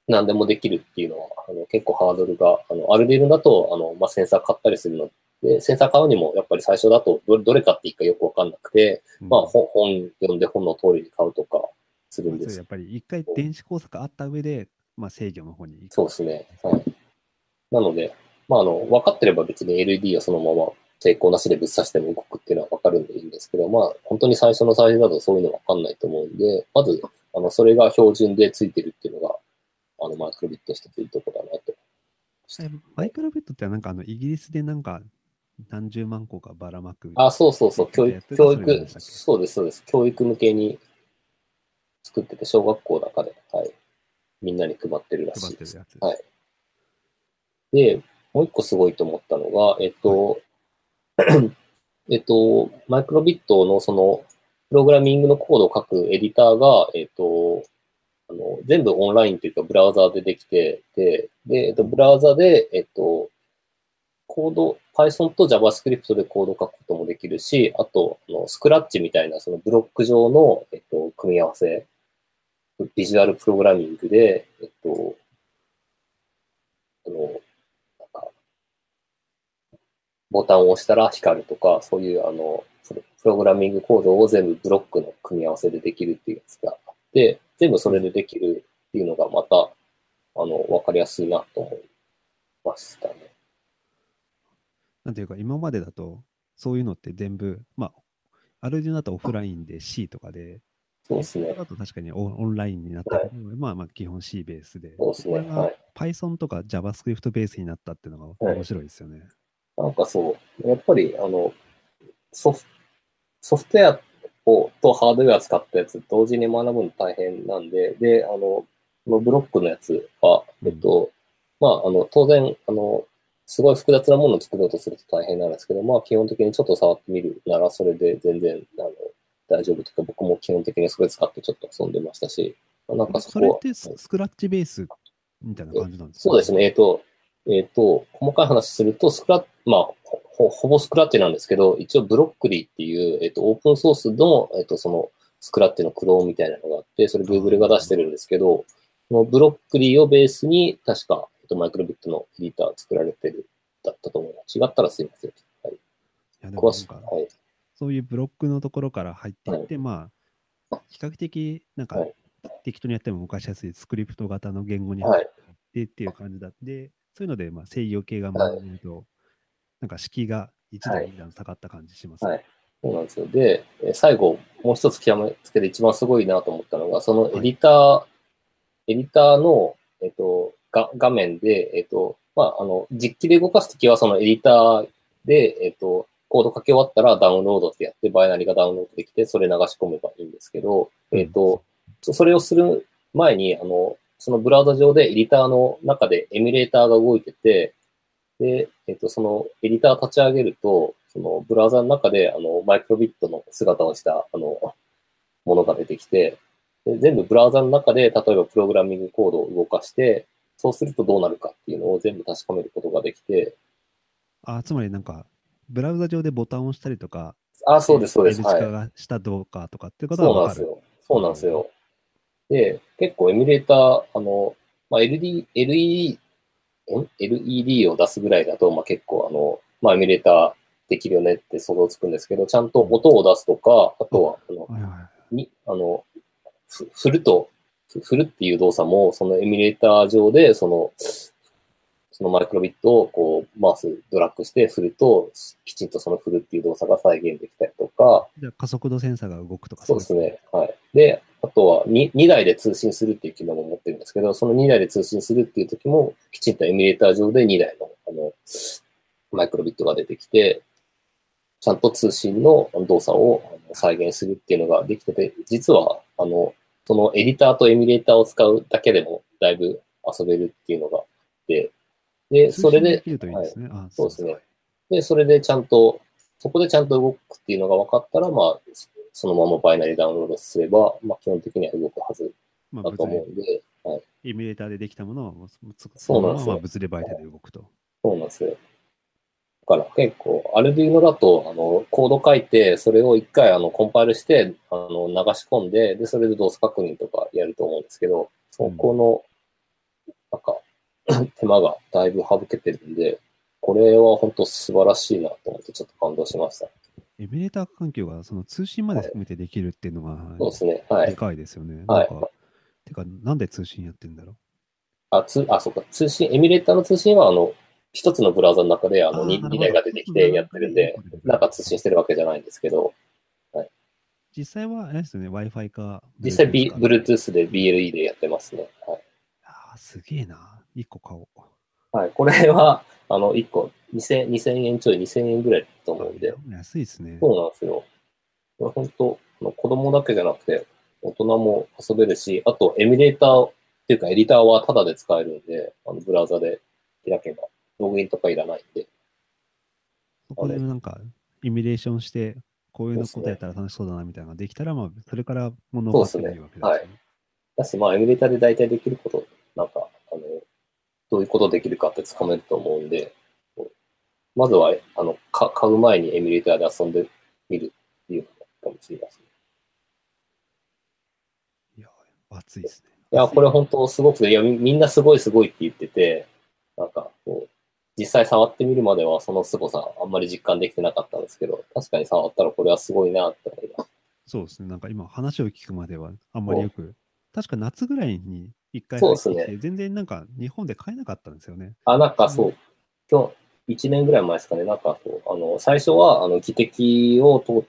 何でもできるっていうのは、あの結構ハードルが、あの、アルディーノだと、あの、まあ、センサー買ったりするので、センサー買うにも、やっぱり最初だとどれ、どれ買っていいかよくわかんなくて、うん。まあ、本本読んで本の通りに買うとかするんですそうやっぱり一回電子工作あった上で、まあ、制御の方に行くそうですね。はい。なので、まあ、あの、分かってれば別に LED をそのまま抵抗なしでぶっ刺しても動くっていうのは分かるんでいいんですけど、まあ、本当に最初の最初だとそういうの分かんないと思うんで、まず、あの、それが標準でついてるっていうのが、あの、マイクロビット一ついいとこだなと。えマイクロビットってなんかあのイギリスでなんか何十万個かばらまく。あ、そうそうそう、教育、教育そうです、そうです。教育向けに作ってて、小学校の中で、はい。みんなに配ってるらしいです。配ってるやつ。はいで、もう一個すごいと思ったのが、えっと、えっと、マイクロビットのその、プログラミングのコードを書くエディターが、えっと、あの全部オンラインというか、ブラウザーでできてて、で、えっと、ブラウザで、えっと、コード、Python と JavaScript でコード書くこともできるし、あと、あのスクラッチみたいな、そのブロック上の、えっと、組み合わせ、ビジュアルプログラミングで、えっと、あの、なんか、ボタンを押したら光るとか、そういう、あの、そのプログラミングコードを全部ブロックの組み合わせでできるっていうやつがあって、全部それでできるっていうのがまた、あの、わかりやすいなと思いましたね。なんていうか、今までだと、そういうのって全部、まあ、アルディノだとオフラインで C とかで、そうですね。だと確かにオンオンラインになった。けど、まあまあ基本 C ベースで、そうですね。はい。Python とか JavaScript ベースになったっていうのがはい。面白いですよね。なんかそう、やっぱり、あの、ソフソフトウェアをとハードウェア使ったやつ同時に学ぶの大変なんで、で、あの、このブロックのやつは、えっと、まあ、あの、当然、あの、すごい複雑なものを作ろうとすると大変なんですけど、まあ、基本的にちょっと触ってみるなら、それで全然、あの、大丈夫というか、僕も基本的にそれ使ってちょっと遊んでましたし、なんかそこはそれってススクラッチベースみたいな感じなんですかそうですね。えっ、と、えっ、と、細かい話すると、スクラッまあ、ほほぼスクラッチなんですけど、一応ブロックリーっていう、えっ、と、オープンソースの、えっ、と、その、スクラッチのクローンみたいなのがあって、それ Google が出してるんですけど、そのブロックリーをベースに、確か、と、マイクロビットのエディター作られてる、だったと思います。違ったらすいません。はい。いや詳しく、はい。そういうブロックのところから入っていって、まあ、比較的、なんかはい、適当にやっても動かしやすいスクリプト型の言語にはい入ってっていう感じだって、そういうので、まあ、制御系が学べると、なんか敷居が一段二段下がった感じします、はいそうなんですよ。で、えー最後、もう一つ極めつけて一番すごいなと思ったのが、そのエディター、エディターの、えっと、が画面で、えっと、まあ、あの、実機で動かすときは、そのエディターで、えっと、コード書き終わったらダウンロードってやって、バイナリがダウンロードできて、それ流し込めばいいんですけど、えっと、そそれをする前に、あの、そのブラウザ上でエディターの中でエミュレーターが動いてて、で、えっと、そのエディター立ち上げると、そのブラウザの中で、あの、マイクロビットの姿をした、あの、ものが出てきて、で全部ブラウザの中で、例えばプログラミングコードを動かして、そうするとどうなるかっていうのを全部確かめることができて、あつまりなんか、ブラウザ上でボタンを押したりとか、あ、そうです、そうです。はい。がしたどうかとかっていうことそうはわかる。なんですよ。そうなんですよ。で、結構エミュレーター、あの、まあ、LD、LED、ん？LED を出すぐらいだと、まあ、結構あの、まあ、エミュレーターできるよねって想像つくんですけど、ちゃんと音を出すとか、あとは、あの、はいはに、あの、ふ振ると、ふ振るっていう動作も、そのエミュレーター上で、その、そのマイクロビットをこう、マウスドラッグして振ると、きちんとその振るっていう動作が再現できたりとか、加速度センサーが動くとかそうですね。はい。で、あとは 2, 2台で通信するっていう機能も持ってるんですけど、その2台で通信するっていう時も、きちんとエミュレーター上で2台のあのマイクロビットが出てきて、ちゃんと通信の動作を再現するっていうのができてて、実は、あの、そのエディターとエミュレーターを使うだけでもだいぶ遊べるっていうのがあって、で、それで通信でき、るといそうですね。で、それでちゃんと、そこでちゃんと動くっていうのが分かったら、まあ、そのままバイナリーダウンロードすれば、まあ、基本的には動くはずまあ、だと思物うんで、はい。理エミュレーターでできたものをもうつそうなんですよ物理媒体で動くと。そうなんですよ。だから結構、アルデューノだと、あの、コード書いて、それを一回、あの、コンパイルして、あの、流し込んで、で、それで動作確認とかやると思うんですけど、そこの、なんか、手間がだいぶ省けてるんで、これは本当素晴らしいなと思って、ちょっと感動しました。エミュレーター環境がその通信まで含めてできるっていうのが、そうですね。はい。でかいですよね。はいなんか、てか、なんで通信やってんだろう？あ、つ、あ、そうか。通信、エミュレーターの通信は、あの、一つのブラウザの中で、あの、あー 2, なるほど台が出てきてやってるんで、うんなんか通信してるわけじゃないんですけど、実際は、あれですよね、Wi-Fi か。実際、B、Bluetooth で BLE でやってますね。はい。あーすげえな。一個買おう。はい。これは、あの、1個2000、2000円ちょい、2000円ぐらいだと思うんで、安いですね。そうなんですよ。これ本当、あの子供だけじゃなくて、大人も遊べるし、あと、エミュレーターっていうか、エディターはタダで使えるんで、あの、ブラウザで開けば、ログインとかいらないんで、そこでなんか、イミュレーションして、こういうのことやったら楽しそうだなみたいなのができたら、まあ、それから物をそうですね買ってもいいわけですよね。はいだし、まあ、エミュレーターで大体できること、なんか、あの、どういうことできるかってつかめると思うんで、まずは、あの、か買う前にエミュレーターで遊んでみるっていうのかもしれないですね。いや、熱いですね。いや、これ本当すごくて、いや、みみんなすごいすごいって言ってて、なんか、こう、実際触ってみるまではその凄さあんまり実感できてなかったんですけど、確かに触ったらこれはすごいなって思います。そうですね。なんか今話を聞くまではあんまりよく、確か夏ぐらいに一回そうですね入ってきて、全然なんか日本で買えなかったんですよね。あ、なんかそう、今日、1年ぐらい前ですかね、なんかそう、あの、最初は、あの、技的を通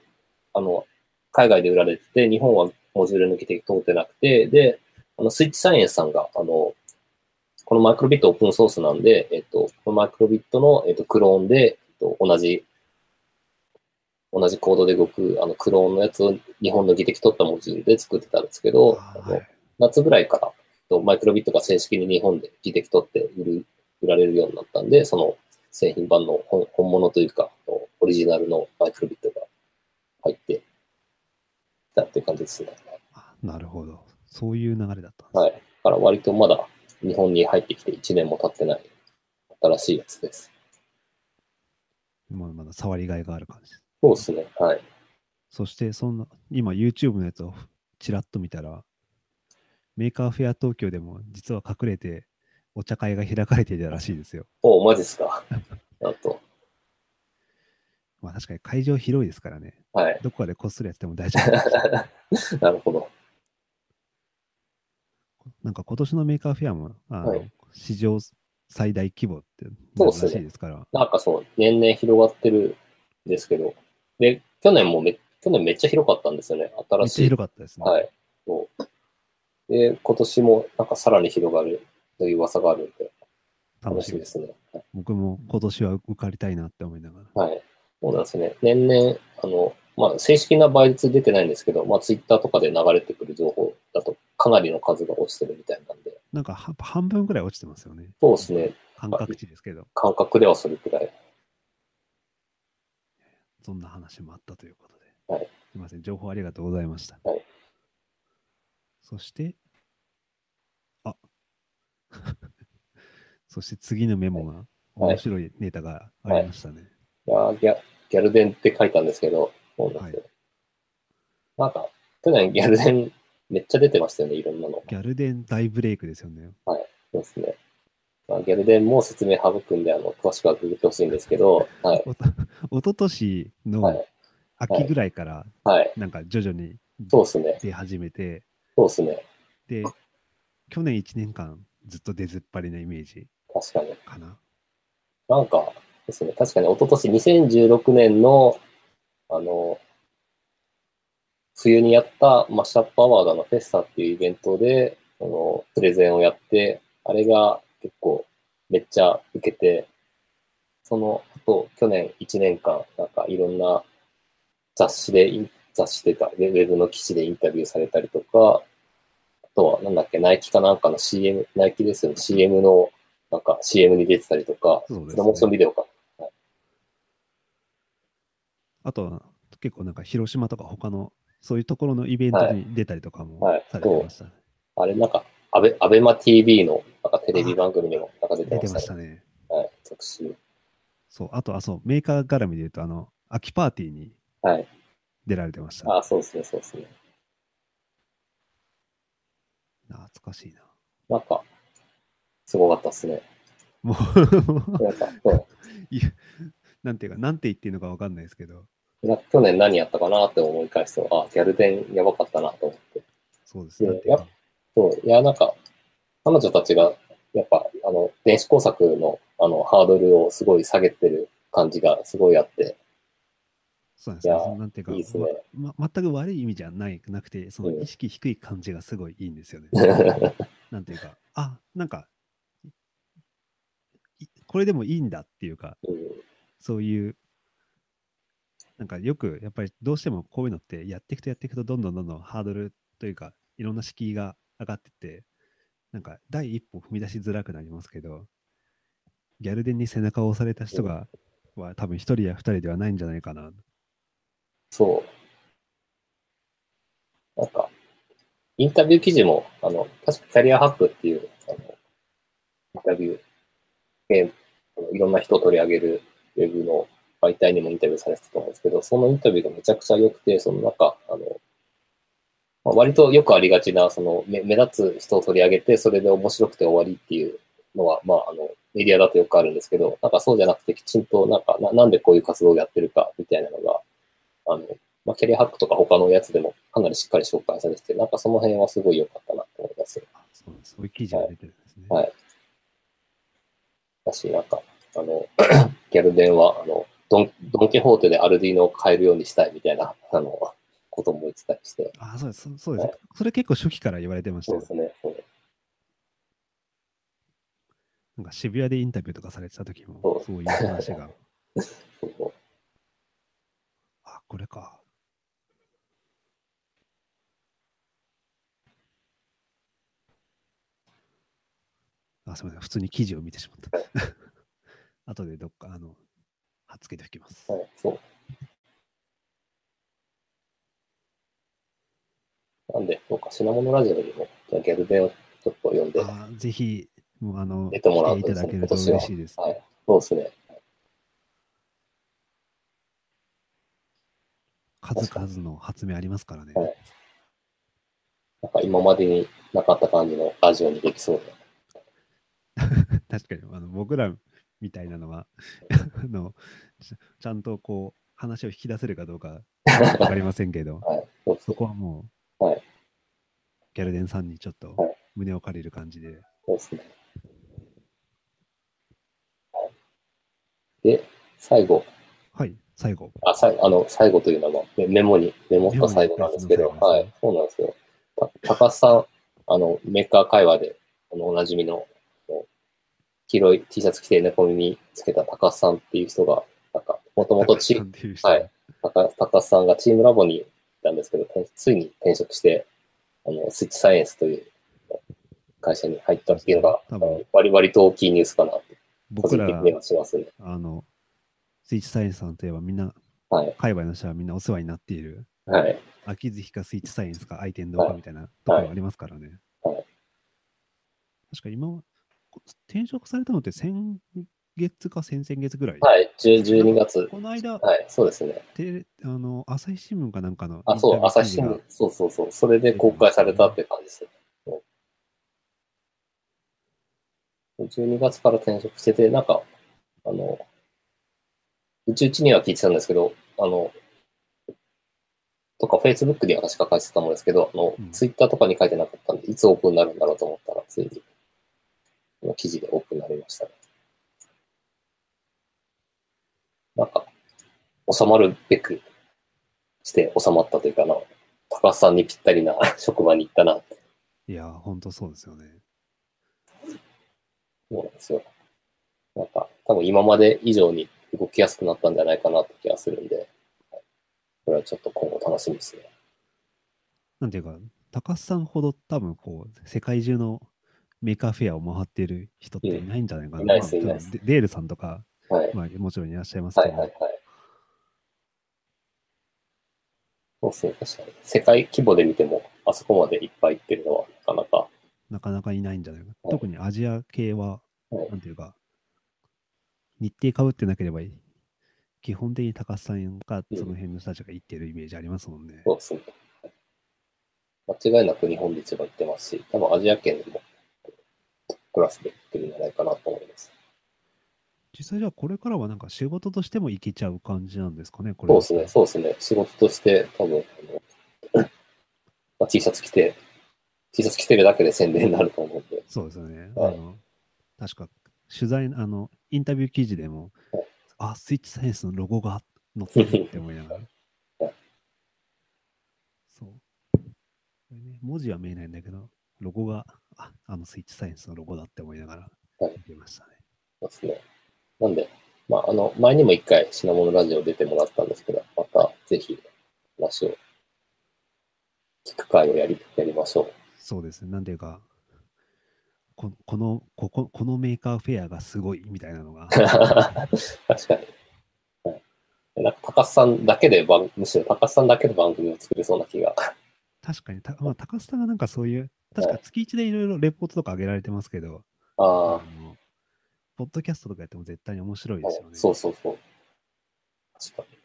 あの、海外で売られてて、日本はモジュールの技的通ってなくて、で、あの、スイッチサイエンスさんが、あの、このマイクロビットオープンソースなんで、えっと、このマイクロビットの、えっと、クローンで、えっと、同じ、同じコードで動く、あの、クローンのやつを日本の技的取ったモジュールで作ってたんですけど、夏ぐらいから、とマイクロビットが正式に日本で技的取って売る売られるようになったんで、その製品版の本本物というか、オリジナルのマイクロビットが入ってきたっていう感じですね。あなるほど。そういう流れだったんです、はい。だから割とまだ日本に入ってきて1年も経ってない新しいやつです。まだまだ触りがいがある感じです。そうですね。はい。そして、そんな、今 YouTube のやつをちらっと見たら、メーカーフェア東京でも実は隠れてお茶会が開かれていたらしいですよ。おマジっすか。あと、まあ確かに会場広いですからね。はい。どこかでこっそりやっても大丈夫。なるほど。なんか今年のメーカーフェアも、あのはい史上最大規模ってそうらしいですから、なんかそう、年々広がってるんですけど、で、去年もめ、去年めっちゃ広かったんですよね。めっちゃ新しい。広かったですね。はい。そう。で、今年もなんかさらに広がるという噂があるんで、楽しみです。ね。はい僕も今年は受かりたいなって思いながら。はい。そうなんですね。年々、あの、まあ、正式な倍率出てないんですけど、まあ、ツイッターとかで流れてくる情報だと、かなりの数が落ちてるみたいなんで、なんかは半分ぐらい落ちてますよね。そうですね。感覚値ですけど、感覚ではそれくらい。そんな話もあったということで。はいすみません、情報ありがとうございました。はいそして、あ そして次のメモが、はい面白いネタがありましたね。いやーギャギャルデンって書いたんですけど、そうなんですよ。なんか、去年ギャルデン めっちゃ出てましたよね、いろんなの。ギャルデン大ブレイクですよね。そうですね。まあ、ギャルデンも説明省くんで、あの、詳しくはググってほしいんですけど、はい。おとおととしはのい。秋ぐらいから、はい。なんか徐々にそうですね。出始めて、そうですね。で、去年1年間ずっと出ずっぱりなイメージ確かに。かな。なんかですね、確かに一昨年2016年の、あの、冬にやったマッシュアップアワードのフェスタっていうイベントで、あの、プレゼンをやって、あれが結構めっちゃ受けて、その後、去年1年間、なんかいろんな雑誌で雑誌というか、ウェブの記事でインタビューされたりとか、あとは、なんだっけ、ナイキかなんかの CM、ナイキですよね、CM の、なんか CM に出てたりとか、プロモーションビデオか。あとは結構なんか広島とか他のそういうところのイベントに出たりとかもはいされてましたね。あれなんか、アベ、アベマ TV のなんかテレビ番組にもなんか出てましたね。はい、特集。そう。あと、あ、そう、メーカー絡みで言うと、あの、秋パーティーにはい。出られてました、ね。あ、そうですね、そうですね。懐かしいな。なんか、すごかったですね。もなんか、そうなんていうか、なんて言っていいのかわかんないですけど、去年何やったかなって思い返すと、あ、ギャルデンやばかったなと思って。そうです。いやなんていうかそう、いや、なんか、彼女たちが、やっぱ、あの、電子工作の、あの、ハードルをすごい下げてる感じがすごいあって、そうなんですよ。いやそのなんていうか、いいね。まま全く悪い意味じゃないなくて、そのうん意識低い感じがすごいいいんですよね。なんていうか、あ、なんか、いこれでもいいんだっていうか、うんそういう、なんかよくやっぱりどうしてもこういうのってやっていくとやっていくとどんどんどんどんハードルというかいろんな敷居が上がってって、なんか第一歩踏み出しづらくなりますけど、ギャルデンに背中を押された人が、は多分一人や二人ではないんじゃないかな。そう。なんか、インタビュー記事も、あの、確かキャリアハックっていう、あの、インタビュー、えあのいろんな人を取り上げるウェブの媒体にもインタビューされてたと思うんですけど、そのインタビューがめちゃくちゃ良くて、その中、あの、まあ、割とよくありがちな、その目目立つ人を取り上げて、それで面白くて終わりっていうのは、まあ、あの、メディアだとよくあるんですけど、なんかそうじゃなくて、きちんと、なんかな、なんでこういう活動をやってるか、みたいなのが、あの、まあ、キャリアハックとか他のやつでもかなりしっかり紹介されてて、なんかその辺はすごい良かったなと思いますそうそういう記事が出てるんですね。はい。だし、なんか、あの、ギャルデンは、あの、ドン、ドンキホーテでアルディーノを買えるようにしたいみたいな、あの、ことも言ってたりして。あそうです。そそうです、はいそれ結構初期から言われてましたよそうですね。なんか渋谷でインタビューとかされてた時もそういう話が。あ、これか。あ、すみません。普通に記事を見てしまった。後でどっか、あの、つけておきます。はい、そう。なんで、そうか、品物ラジオにも、じゃあギャルデンをちょっと読んで、あぜひ、もうあの、出てもらると嬉しいです。はい、そうですね。数々の発明ありますからね。はいなんか今までになかった感じのラジオにできそうで。確かにあの僕らみたいなのは あのちちゃんとこう話を引き出せるかどうか わかりませんけどはい、そそね。こはもう、はいギャルデンさんにちょっとはい胸を借りる感じで、そうですね。はいで、最後、はい、最後。あ、さいあの、最後というのはメメモに、メモった最後なんですけど、はい、そうなんですよ。た高須さん、あの、メーカー会話で、おなじみの黄色い T シャツ着て猫耳つけた高須さんっていう人が、なんか、もともとチ高橋さんっていう人はい高高須さんがチームラボにいたんですけど、てついに転職して、あの、スイッチサイエンスという会社に入ったっていうのが、あの割々と大きいニュースかなって、個僕らはしますね。あの、スイッチサイエンスさんといえばみんな、はい。界隈の人はみんなお世話になっている、はい。秋月かスイッチサイエンスか愛天堂かみたいなところありますからね。はい確か今転職されたのって先月か先々月ぐらい？はい。10 12月。この間、はい。そうですね。テレあの朝日新聞かなんかのあ、そう、朝日新聞。そうそうそう。それで公開されたって感じです。12月から転職してて、なんか、あの、うちうちには聞いてたんですけど、あの、とか、Facebook には確か書いてたと思うんですけど、あのうん、Twitter とかに書いてなかったんで、いつオープンになるんだろうと思ったら、ついに、この記事でオープンになりましたね。なんか、収まるべくして収まったというかな、高須さんにぴったりな 職場に行ったなっていや、本当そうですよね。そうなんですよ。なんか、多分今まで以上に動きやすくなったんじゃないかなって気がするんで、はいこれはちょっと今後楽しみですね。なんていうか、高須さんほど多分こう、世界中のメーカーフェアを回っている人っていないんじゃないかな。デデールさんとか、はい。まあ、もちろんいらっしゃいますはけど、いはいはい。そうですね、確かに。世界規模で見ても、あそこまでいっぱい行ってるのは、なかなか。なかなかいないんじゃないか。はい特にアジア系は、はいなんていうか、日程かぶってなければいい。基本的に高須さんかうんその辺の人たちが行ってるイメージありますもんね。そうですね。間違いなく日本で一番行ってますし、多分アジア圏でもクラスで行ってるんじゃないかなと思います。実際じゃあこれからはなんか仕事としても行けちゃう感じなんですかね、これそうですね、そうですね。仕事として多分、あの まあ、T シャツ着て、T シャツ着てるだけで宣伝になると思うんで。そうですよね。はいあの確か取材、あの、インタビュー記事でも、はいあ、スイッチサイエンスのロゴが載ってるって思いながら。はいそう。これね、文字は見えないんだけど、ロゴが、あ、あのスイッチサイエンスのロゴだって思いながらはい見てましたね。そうですね。なんで、まあ、あの、前にも一回品物ラジオ出てもらったんですけど、またぜひ話を聞く会をやり、やりましょう。そうですね。なんていうか、ここのここ、このメーカーフェアがすごいみたいなのが、確かに。はい、なんか高須さんだけで番、むしろ高須さんだけで番組を作れそうな気が。確かに、たまあ、高須さんがなんかそういう、確か月1でいろいろレポートとか上げられてますけど、ああ、ポッドキャストとかやっても絶対に面白いですよね。そうそうそう。確かに。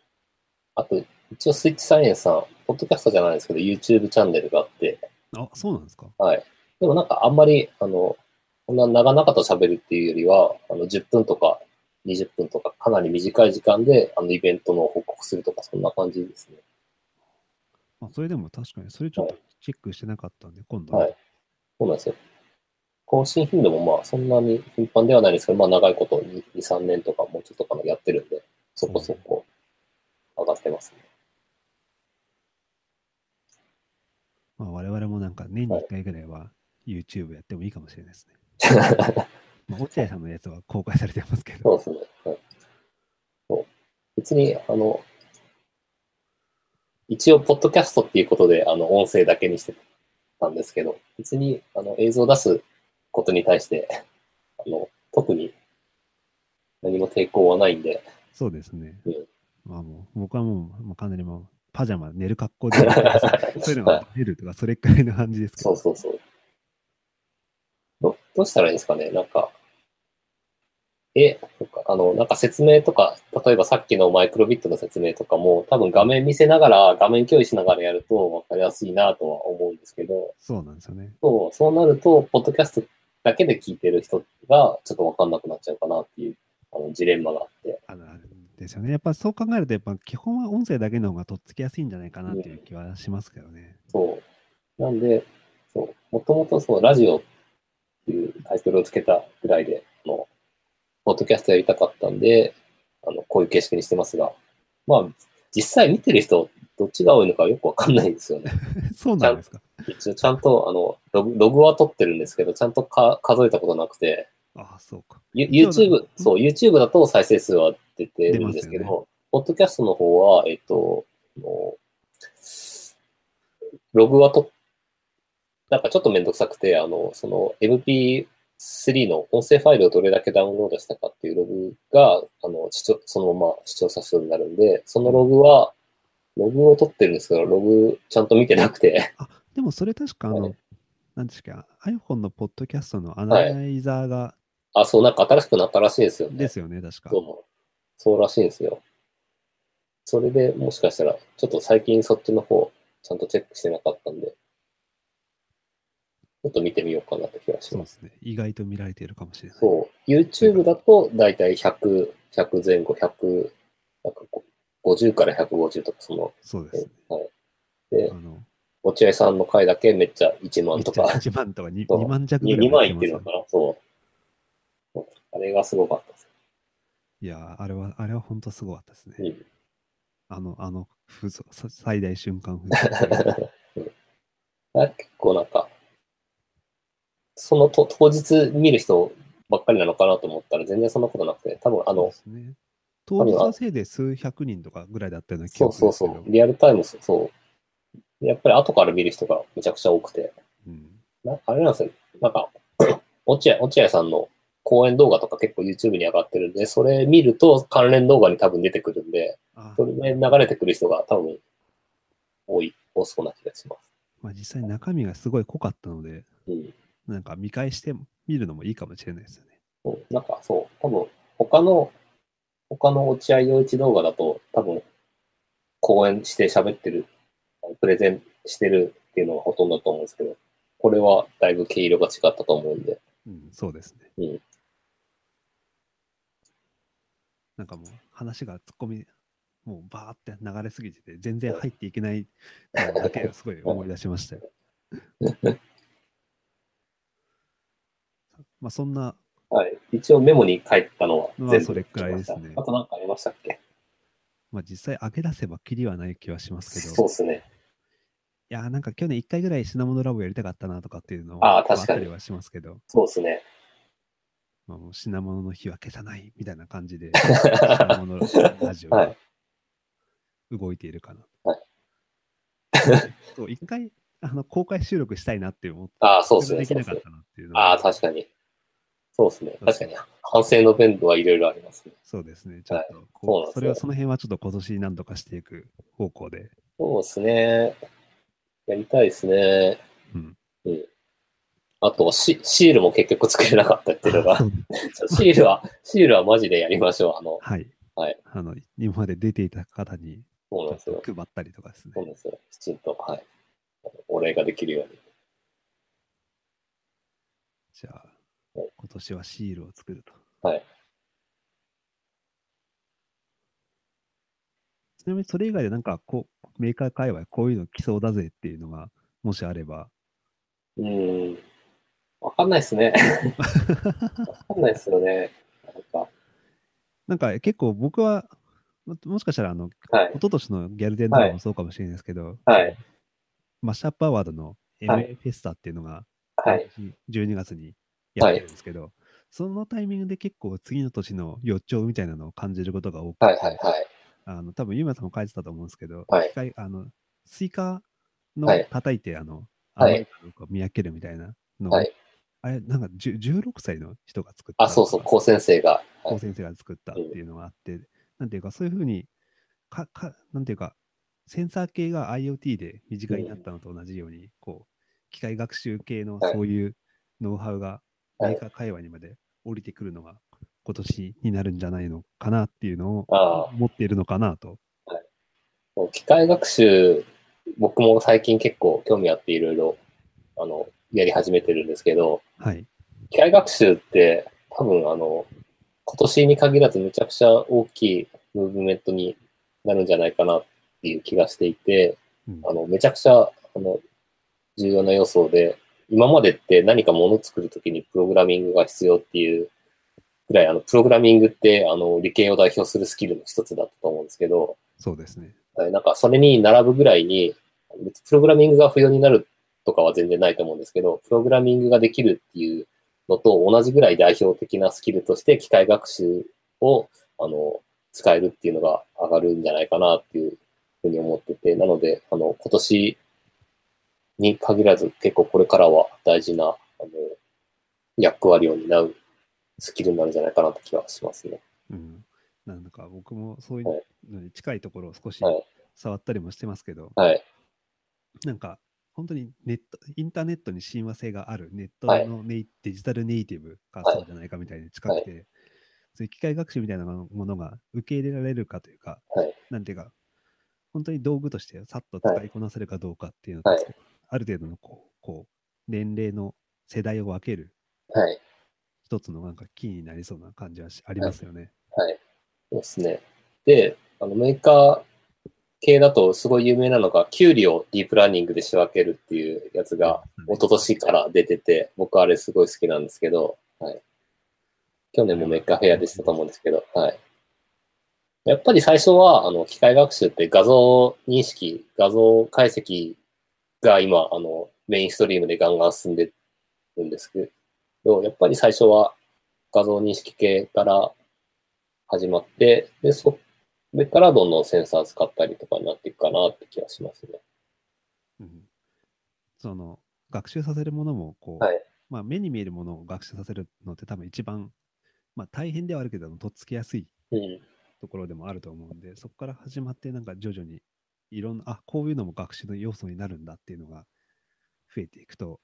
あと、一応スイッチサイエンスさん、ポッドキャストじゃないですけど、YouTube チャンネルがあって、あ、そうなんですか？はい。でもなんかあんまり、あの、こんな長々と喋るっていうよりは、あの、10分とか20分とか、かなり短い時間で、あの、イベントの報告するとか、そんな感じですね。あそれでも確かに、それちょっとチェックしてなかったんで、今度、はい。そうなんですよ。更新頻度もまあ、そんなに頻繁ではないですけど、まあ、長いこと、2、3年とか、もうちょっとかなやってるんで、そこそこ上がってますね。まあ、我々もなんか年にはい1回ぐらいは YouTube やってもいいかもしれないですね。まあ、落合さんのやつは公開されてますけど。そうですね。はい、そう別に、あの、一応、ポッドキャストっていうことで、あの、音声だけにしてたんですけど、別に、あの、映像を出すことに対して、あの、特に何も抵抗はないんで、そうですね。うんまあもう、僕はもう、もうかなりもう、パジャマ、寝る格好でそういうのが出るとか、それくらいの感じですけど。そうそうそう。どどうしたらいいんですかねなんか、え、なんかあの、なんか説明とか、例えばさっきのマイクロビットの説明とかも、多分画面見せながら、画面共有しながらやると分かりやすいなとは思うんですけど、そうなんですよね。そうそうなると、ポッドキャストだけで聞いてる人がちょっと分かんなくなっちゃうかなっていうあのジレンマがあって。あるんですよね。やっぱそう考えると、やっぱ基本は音声だけの方がとっつきやすいんじゃないかなっていう気はしますけどね。そう。なんで、そう、もともとそう、ラジオっていうタイトルをつけたぐらいで、あの、ポッドキャストやりたかったんで、あの、こういう形式にしてますが、まあ、実際見てる人、どっちが多いのかよくわかんないんですよね。そうなんですか。一応ちゃんと、あの、ログログは取ってるんですけど、ちゃんとか数えたことなくて、ああ、そうか。ユそう YouTube だ、そう、YouTube だと再生数は出てるんですけど、ポッドキャストの方は、えっと、ログはと、なんかちょっとめんどくさくて、あの、その MP3 の音声ファイルをどれだけダウンロードしたかっていうログが、あの、そのまま視聴者数になるんで、そのログは、ログを取ってるんですけど、ログちゃんと見てなくて、あ、でもそれ確かあの、はいなんですか、iPhone のポッドキャストのアナライザーが、あ、そう、なんか新しくなったらしいですよね。ですよね、確か。そうそうらしいんですよ。それでもしかしたら、ちょっと最近そっちの方、ちゃんとチェックしてなかったんで、ちょっと見てみようかなって気がしま。そうですすね。意外と見られているかもしれない。そう。YouTube だと、だいたい100、100前後、100、なんかこう50から150とか、その、そうですね。はい。であ、の、落合さんの回だけめっちゃ1万とか、1万とか 2, そう万弱ぐらい2万いまってるのかなそう。あれがすごかったです。いやー、あれは、あれは本当すごかったですね。うんあの、あの、風最大瞬間風俗。あ結構なんか、そのと当日見る人ばっかりなのかなと思ったら全然そんなことなくて、多分あの、すね。当日のせいで数百人とかぐらいだったような気そうがするそうんですけど。そう、リアルタイムそうそう、やっぱり後から見る人がめちゃくちゃ多くて、うん。なあれなんですよ、なんか、落合、落合さんの講演動画とか結構 YouTube に上がってるんで、それ見ると関連動画に多分出てくるんで、あそれで流れてくる人が多分多い、多そうな気がします。まあ、実際中身がすごい濃かったので、うん。なんか見返して見るのもいいかもしれないですよね。そうなんかそう、多分他の、他の落合陽一動画だと多分講演して喋ってる、プレゼンしてるっていうのがほとんどだと思うんですけど、これはだいぶ毛色が違ったと思うんで、うん、そうですね。うんなんかもう話が突っ込み、もうバーって流れすぎてて、全然入っていけないのだけをすごい思い出しましたよ。まあそんな、はい。一応メモに書いたのはまあ全部それくらいですねあと何かありましたっけ？まあ実際上げ出せばきりはない気はしますけど、そうですね。いやーなんか去年1回ぐらい品物ラボやりたかったなとかっていうのあー確かにあったりはしますけど、そうですね。まあ、もう品物の日は消さないみたいな感じで、品物ラジオがはい動いているかな。はい そう、一回あの公開収録したいなって思って、ああ、そうですね。できなかっ。たなっていうのはああ、確かに。そうですね。確かに。反省の弁度はいろいろありますね。そうですね。ちょっとそうなんこう、ですよそれはその辺はちょっと今年何とかしていく方向で。そうですね。やりたいですね。うん。うん。あとシ、シールも結局作れなかったっていうのが シールは、シールはマジでやりましょう。あの、はい。はいあの、今まで出ていた方にそうなんですよ。配ったりとかですねそう。なんですよ。きちんと、はい。お礼ができるように。じゃあはい、今年はシールを作ると。はい。ちなみにそれ以外でなんかこう、メーカー界隈こういうの来そうだぜっていうのが、もしあれば。うーん。わかんないですね。わかんないですよね。なんか、なんか結構僕は、ももしかしたらあの、はい一。昨年のギャルデンとかもそうかもしれないですけど、はい。マッシュアップアワードのはい MA フェスタっていうのが、はい。12月にやってるんですけど、そのタイミングで結構次の年の予兆みたいなのを感じることが多くて、はい。はい。はい。あの多分ユーマさんも書いてたと思うんですけど、はい機械あのスイカのはい叩いて、あの、はい甘いかどうか見分けるみたいなのを、はいあれ、なんか10 16歳の人が作った。あ、そうそう、高専生が。はい。高専生が作ったっていうのがあって、なんていうか、そういうふうに、か、か、なんていうか、センサー系が IoT で身近になったのと同じように、こう、機械学習系のはいそういうノウハウがはいメーカー界隈にまで降りてくるのが今年になるんじゃないのかなっていうのを持っているのかなと。機械学習、僕も最近結構興味あっていろいろ、あの、やり始めてるんですけど、はい。機械学習って多分あの、今年に限らずめちゃくちゃ大きいムーブメントになるんじゃないかなっていう気がしていて、うんあの、めちゃくちゃ、あの、重要な要素で、今までって何かものを作るときにプログラミングが必要っていうぐらい、あの、プログラミングって、あの、理系を代表するスキルの一つだったと思うんですけど、そうですね。はいなんかそれに並ぶぐらいにプログラミングが不要になるとかは全然ないと思うんですけど、プログラミングができるっていうのと同じぐらい代表的なスキルとして機械学習を、あの、使えるっていうのが上がるんじゃないかなっていうふうに思ってて、なので、あの、今年に限らず結構これからは大事な、あの、役割を担うスキルになるんじゃないかなって気がしますね。うん。なんか僕もそういはい。うのに近いところを少しはい。触ったりもしてますけど、はい。なんか本当にネット、インターネットに親和性があるネットはい。のネイ、デジタルネイティブがはいそうじゃないかみたいに近くて、そういう機械学習みたいなものが受け入れられるかというか、はい。なんていうか、本当に道具としてさっと使いこなせるかどうかっていうのと、はいある程度のこうこう年齢の世代を分けるはい。一つのなんかキーになりそうな感じはしありますよね。はい。そうですね。で、あのメーカー系だとすごい有名なのが、キュウリをディープラーニングで仕分けるっていうやつが、一昨年から出てて、僕あれすごい好きなんですけど、はい。去年もメーカーフェアでしたと思うんですけど、はい。やっぱり最初は、あの、機械学習って画像認識、画像解析が今、あの、メインストリームでガンガン進んでるんですけど、やっぱり最初は画像認識系から始まって、で、それからどんどんセンサー使ったりとかになっていくかなって気がしますね。うんその学習させるものもこう、はいまあ、目に見えるものを学習させるのって多分一番、まあ、大変ではあるけども、とっつきやすいうん。ところでもあると思うんで、そこから始まって、なんか徐々にいろんな、あこういうのも学習の要素になるんだっていうのが増えていくと、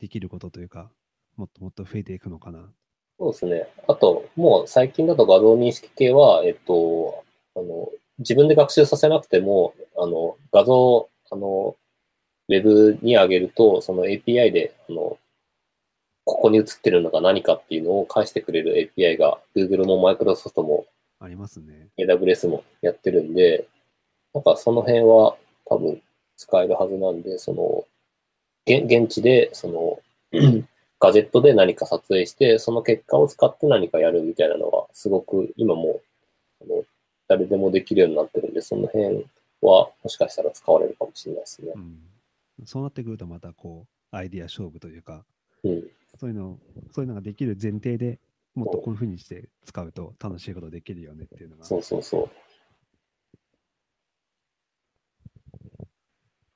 できることというか、もっともっと増えていくのかな。そうですね。あと、もう最近だと画像認識系は、えっと、あの、自分で学習させなくても、あの、画像、あの、ウェブに上げると、その API で、あの、ここに映ってるのが何かっていうのを返してくれる API が Google も Microsoft もありますね。AWS もやってるんで、なんかその辺は多分使えるはずなんで、その、現現地で、その、ガジェットで何か撮影して、その結果を使って何かやるみたいなのが、すごく今も、あの誰でもできるようになってるんで、その辺はもしかしたら使われるかもしれないですねう。ん。そうなってくると、またこう、アイディア勝負というか、うん。そういうの、そういうのができる前提でもっとこういうふうにして使うと楽しいことできるよねっていうのが。そうそうそう。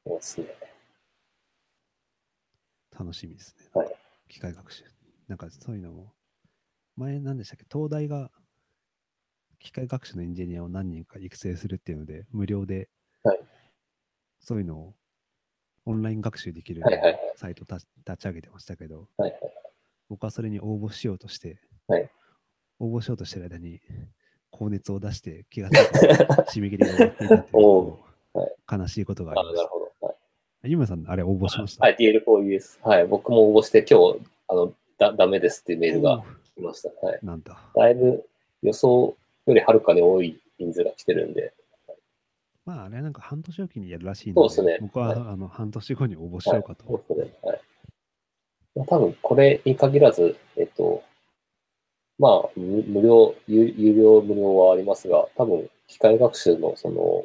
そうですね。楽しみですね。はい機械学習。なんかそういうのも、前何でしたっけ、東大が機械学習のエンジニアを何人か育成するっていうので、無料で、はいそういうのをオンライン学習できるサイト立ち上げてましたけど、はいはい。僕はそれに応募しようとして、はい応募しようとしてる間に、高熱を出して気がついたら 締め切りが終わっていたっていう悲しいことがああ、りましなるほど。はいた。ゆめさん、あれ応募しました？はい、DL4US。はい、僕も応募して、今日、あの、だ、ダメですっていうメールが来ました。はい。なんだ。だいぶ予想よりはるかに多い人数が来てるんで、まあ、あれはなんか半年おきにやるらしいので、そうですね僕は、はいあの半年後に応募しようかと。そうですね。はい。まあ、多分、これに限らず、えっと、まあ、無無料、有有料、無料はありますが、多分、機械学習の、その、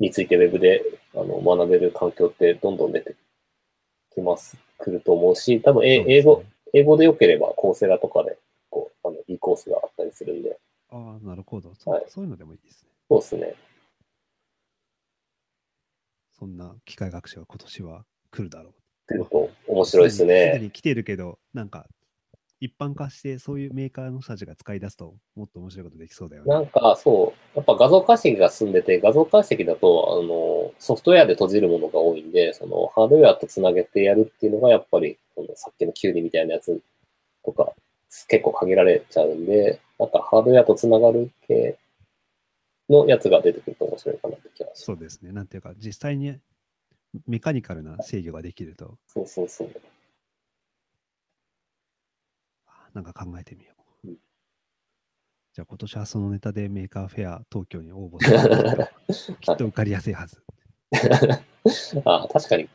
についてウェブであの学べる環境ってどんどん出てきます、くると思うし、多分、ね英語、英語で良ければ、コーセラとかで、こう、あの、いいコースがあったりするんで、ああ、なるほど、そうはいそういうのでもいいですね。そうですね。そんな機械学習は今年は来るだろう。来ると面白いですすでね。に来てるけど、なんか、一般化して、そういうメーカーの人たちが使い出すと、もっと面白いことできそうだよね。なんか、そう、やっぱ画像解析が進んでて、画像解析だと、あの、ソフトウェアで閉じるものが多いんで、その、ハードウェアとつなげてやるっていうのが、やっぱり、このさっきのキュウリみたいなやつとか、結構限られちゃうんで、なんか、ハードウェアとつながる系のやつが出てくると面白いかなって気がします。そうですね。なんていうか、実際にメカニカルな制御ができると、そうそうそう。あなんか考えてみよう。うんじゃあ今年はそのネタでメーカーフェア東京に応募して きっと受かりやすいはず。ああ、確かに。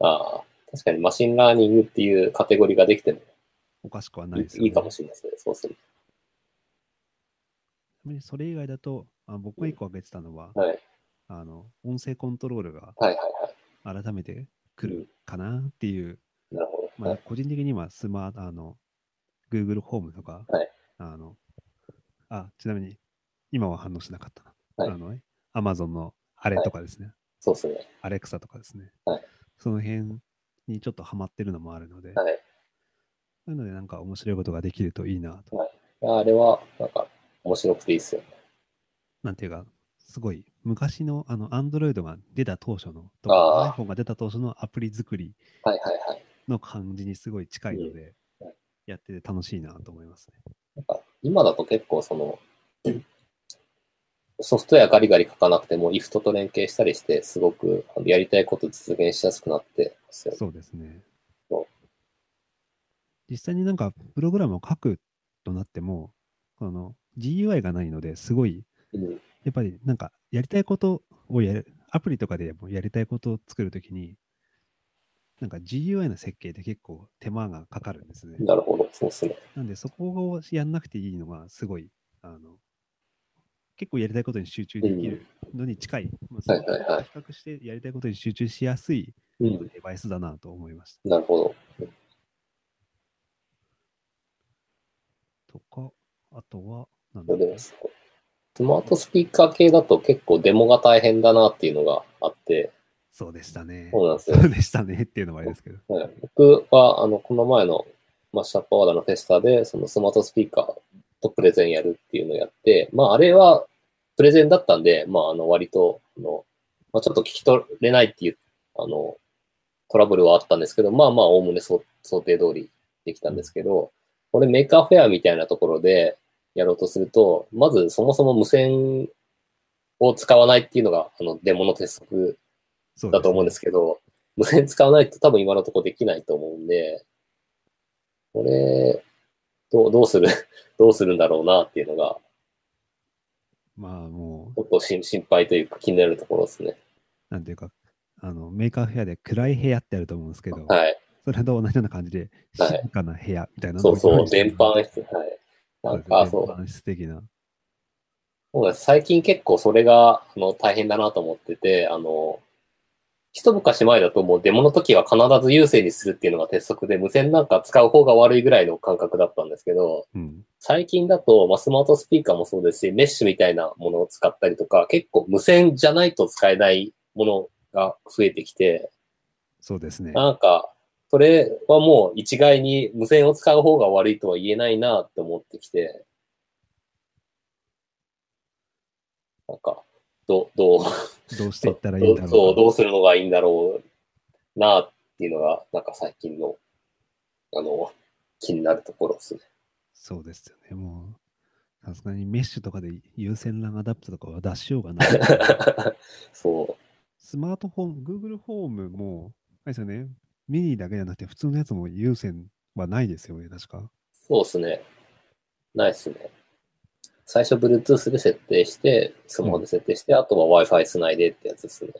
ああ、確かにマシンラーニングっていうカテゴリーができてもおかしくはないですよ、ね。いいかもしれないですね。そうするちなみにそれ以外だと、あ僕が一個挙げてたのは、と。はい。あの音声コントロールが。改めて来るかなっていう、なるほど。まあ、はい個人的にはスマート、あの、Google ホームとか、はいあの、あ、ちなみに今は反応しなかったな。はいあの、Amazon のあれとかですね、そうですね。アレクサとかですね、はいその辺にちょっとハマってるのもあるので、はい。そういうのでなんか面白いことができるといいなと。あれは、なんか、面白くていいっすよね。なんていうか、すごい昔のあの Android が出た当初の、とあか iPhone が出た当初のアプリ作りはいはいはい。の感じにすごい近いのでうんはい、やってて楽しいなと思いますね。なんか、今だと結構その、ソフトウェアガリガリ書かなくても、IFT と連携したりして、すごくやりたいこと実現しやすくなってますよね。そうですね。実際になんかプログラムを書くとなっても、この GUI がないのですごい、うん。やっぱりなんかやりたいことをやる、アプリとかでもやりたいことを作るときに、なんか GUI の設計って結構手間がかかるんですね。なるほど。そうっすね。なんでそこをやんなくていいのがすごい、あの、結構やりたいことに集中できるのに近い、まあはいはいはい比較してやりたいことに集中しやすいうん。デバイスだなと思いました。なるほど。とか、あとは、なんだろう。スマートスピーカー系だと結構デモが大変だなっていうのがあって、そうでしたね。そうなんですよそうでしたねっていうのもあれですけど。はい、僕は、あの、この前の、まあ、シャッパーワーダのフェスタで、そのスマートスピーカーとプレゼンやるっていうのをやって、まあ、あれは、プレゼンだったんで、まあ、あの、割と、あの、まあ、ちょっと聞き取れないっていう、あの、トラブルはあったんですけど、まあまあ、おおむね想想定通りできたんですけど、これメーカーフェアみたいなところでやろうとすると、まずそもそも無線を使わないっていうのが、あの、デモの鉄則だと思うんですけど、無線使わないと多分今のところできないと思うんで、これ、どうどうする、どうするんだろうなっていうのが、まあもちょっと心心配というか気になるところですね。う、なんていうか、あの、メーカーフェアで暗い部屋ってあると思うんですけど、はい。それと同じような感じで、はい静かな部屋みたいなのをそうそう、用意して電波室、はい。なんか、そう、電波室的な。そう最近結構それがあの大変だなと思ってて、あの、一昔前だともうデモの時は必ず有線にするっていうのが鉄則で、無線なんか使う方が悪いぐらいの感覚だったんですけど、うん。最近だと、まあ、スマートスピーカーもそうですし、メッシュみたいなものを使ったりとか、結構無線じゃないと使えないものが増えてきて、そうですね。なんか、それはもう一概に無線を使う方が悪いとは言えないなって思ってきて、なんか、どう、どう、どうしていったらいいんだろうそう、どうするのがいいんだろうなっていうのが、なんか最近の、あの、気になるところですね。そうですよね。もう、さすがにメッシュとかで有線 LAN アダプターとかは出しようがない。そう。スマートフォン、Google ホームも、あれですよね、ミニだけじゃなくて普通のやつも有線はないですよね、確か。そうですね。ないっすね。最初 Bluetooth で設定して、スマホで設定して、あとは Wi-Fi つないでってやつですね。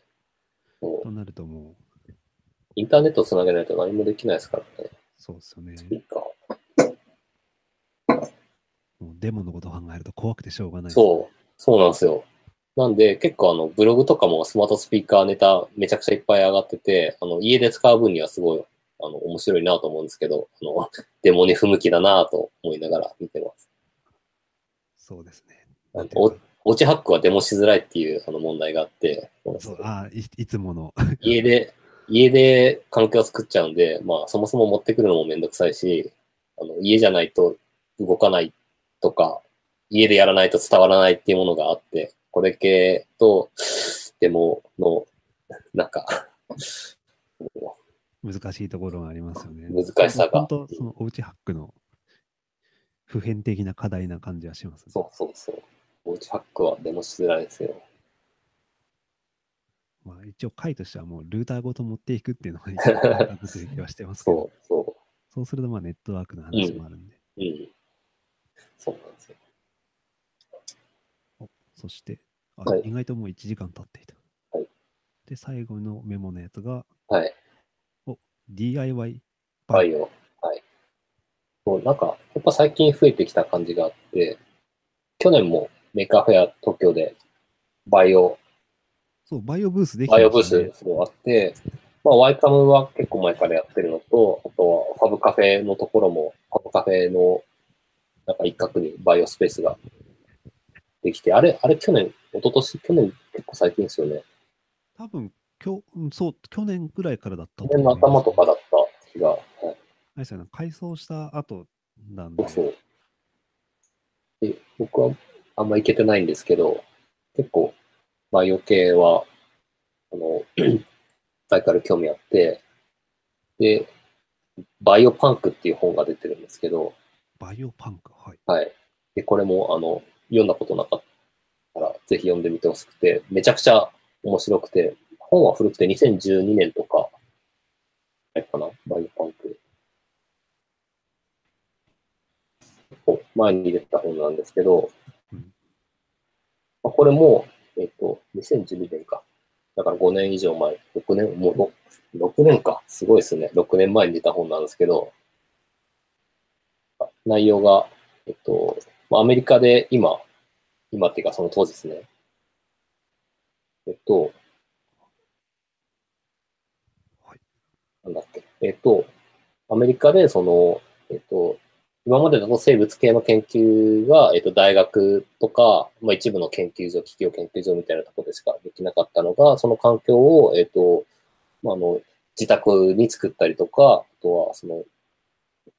そうとなるともう、インターネットつなげないと何もできないですからね。そうですよね。スピーカもうデモのことを考えると怖くてしょうがない。ー。そう。そうなんですよ。なんで、結構あの、ブログとかもスマートスピーカーネタめちゃくちゃいっぱい上がってて、あの、家で使う分にはすごい、あの、面白いなと思うんですけど、あの、デモに不向きだなと思いながら見てます。そうですね。お落ちハックはデモしづらいっていうあの問題があって、そうあいいつもの。家で、家で環境を作っちゃうんで、まあそもそも持ってくるのもめんどくさいし、あの家じゃないと動かないとか、家でやらないと伝わらないっていうものがあって、これ系とデモの、なんか、難しいところがありますよね。難しさが本当、そのおうちハックの普遍的な課題な感じはしますね。そうそうそう。おうちハックはデモしづらいですよ。まあ、一応回としてはもうルーターごと持っていくっていうのが一番確実な気はしてますけど、そう、そそうするとまあネットワークの話もあるんで。う。うん。そうなんですよ。そして、あはい意外ともう1時間経っていた。はいで、最後のメモのやつがはい。DIY バイオ。はい。そう、なんか、やっぱ最近増えてきた感じがあって、去年もメーカーフェア東京でバイオ、そう、バイオブースできバイオブースそうあって、まあ、ワイカムは結構前からやってるのと、あとはファブカフェのところも、ファブカフェのなんか一角にバイオスペースができて、あれ、あれ去年、一昨年去年結構最近ですよね。多分、きょうんそう、去年ぐらいからだった去年の頭とかだっった気が。あれですよね、改装した後なんで、そう。で、僕はあんま行けてないんですけど、結構、バイオ系は、あの、前から興味あって、で、バイオパンクっていう本が出てるんですけど、バイオパンク、はい。はい。で、これも、あの、読んだことなかったら、ぜひ読んでみてほしくて、めちゃくちゃ面白くて、本は古くて2012年とか、あれかな、バイオパンク。結構前に出た本なんですけど、うんまあこれも、えっ、と、2012年か。だから5年以上前、6年、もうろ6年か。すごいですね。6年前に出た本なんですけど、内容が、えっと、まあ、アメリカで今、今っていうかその当時ですね。えっと、はいなんだっけ。えっと、アメリカでその、えっと、今までだと生物系の研究が、えっと、大学とか、まあ、一部の研究所、企業研究所みたいなところでしかできなかったのが、その環境を、えっと、まあ、あの、自宅に作ったりとか、あとは、その、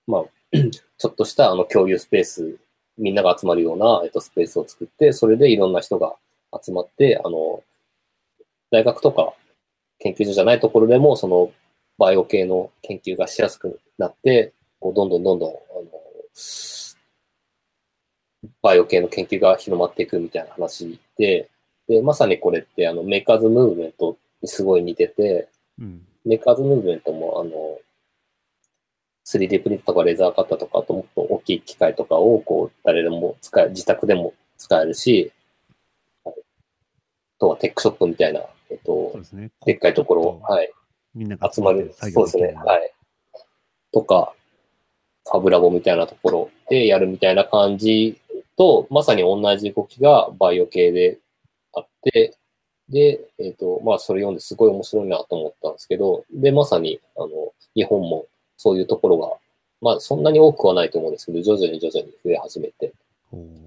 まあ、ちょっとしたあの共有スペース、みんなが集まるような、えっと、スペースを作って、それでいろんな人が集まって、あの、大学とか研究所じゃないところでも、その、バイオ系の研究がしやすくなって、こうどんどんどんどん、あの、バイオ系の研究が広まっていくみたいな話で、で、まさにこれってあのメーカーズムーブメントにすごい似てて、うん、メーカーズムーブメントもあの、3D プリントとかレーザーカッターとか、あともっと大きい機械とかをこう誰でも使え、自宅でも使えるし、あとはテックショップみたいな、えっと、ですね、でっかいところ、はい。みんな集まる。そうですね、はい。とか、ファブラボみたいなところでやるみたいな感じと、まさに同じ動きがバイオ系であって、で、えっ、ー、と、まあ、それ読んですごい面白いなと思ったんですけど、で、まさに、あの、日本もそういうところが、まあ、そんなに多くはないと思うんですけど、徐々に徐々に増え始めて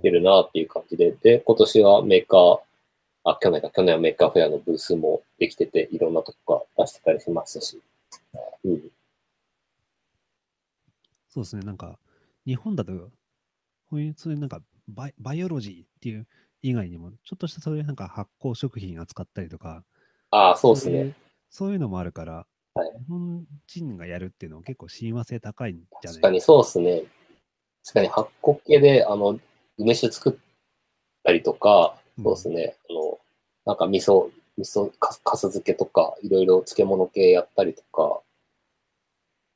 出るなっていう感じで、で、今年はメーカー、あ、去年か、去年はメーカーフェアのブースもできてて、いろんなとこが出してたりしましたし、うん。そうですね、なんか、日本だと、こういう、そういうなんかバイ、バイオロジーっていう以外にも、ちょっとしたそういうなんか発酵食品扱ったりとか、ああ、そうですね。そういうのもあるから、はい、日本人がやるっていうのは結構親和性高いんじゃない？確かにそうですね。確かに発酵系で、あの、梅酒作ったりとか、そうですね、うん、あの、なんか味噌、味噌か、かす漬けとか、いろいろ漬物系やったりとか、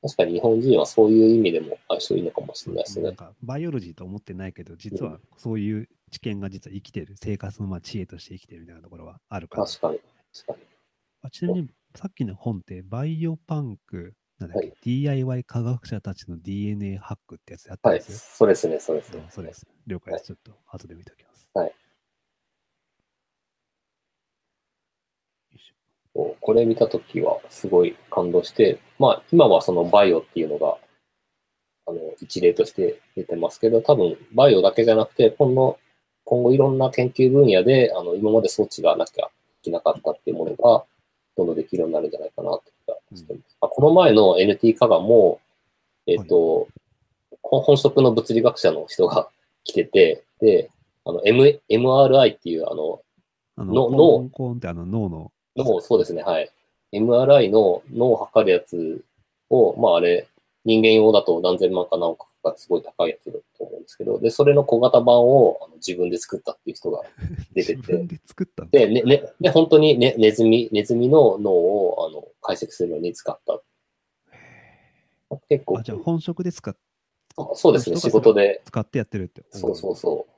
確かに日本人はそういう意味でも相性いいのかもしれないですね。なんかバイオロジーと思ってないけど、実はそういう知見が実は生きてる、生活のまあ知恵として生きてるみたいなところはあるから。確かに。確かにあちなみに、さっきの本って、バイオパンク、なんだっけ、はい、DIY 科学者たちの DNA ハックってやつやったんですよ。はい、そうですね、そうですね。そうです。了解です。ちょっと後で見ておきます。はい。これ見たときはすごい感動して、まあ今はそのバイオっていうのが、あの、一例として出てますけど、多分バイオだけじゃなくて、今後、今後いろんな研究分野で、あの、今まで装置がなきゃいけなかったっていうものが、どんどんできるようになるんじゃないかなとしてます。うん、この前の NT 化がも、えっ、ー、と、はい、本職の物理学者の人が 来てて、で、あの、M、MRI っていう、あの、あの脳、コンってあの脳のの、そうですね、はい。MRI の脳を測るやつを、まああれ、人間用だと何千万か何億かすごい高いやつだと思うんですけど、で、それの小型版をあの自分で作ったっていう人が出てて。自分で作ったで、ね、ね、で、本当に、ね、ネズミ、ネズミの脳をあの解析するのに使った。結構。あ、じゃあ本職で使っそうですね、仕事で。使ってやってるって。そうそうそう。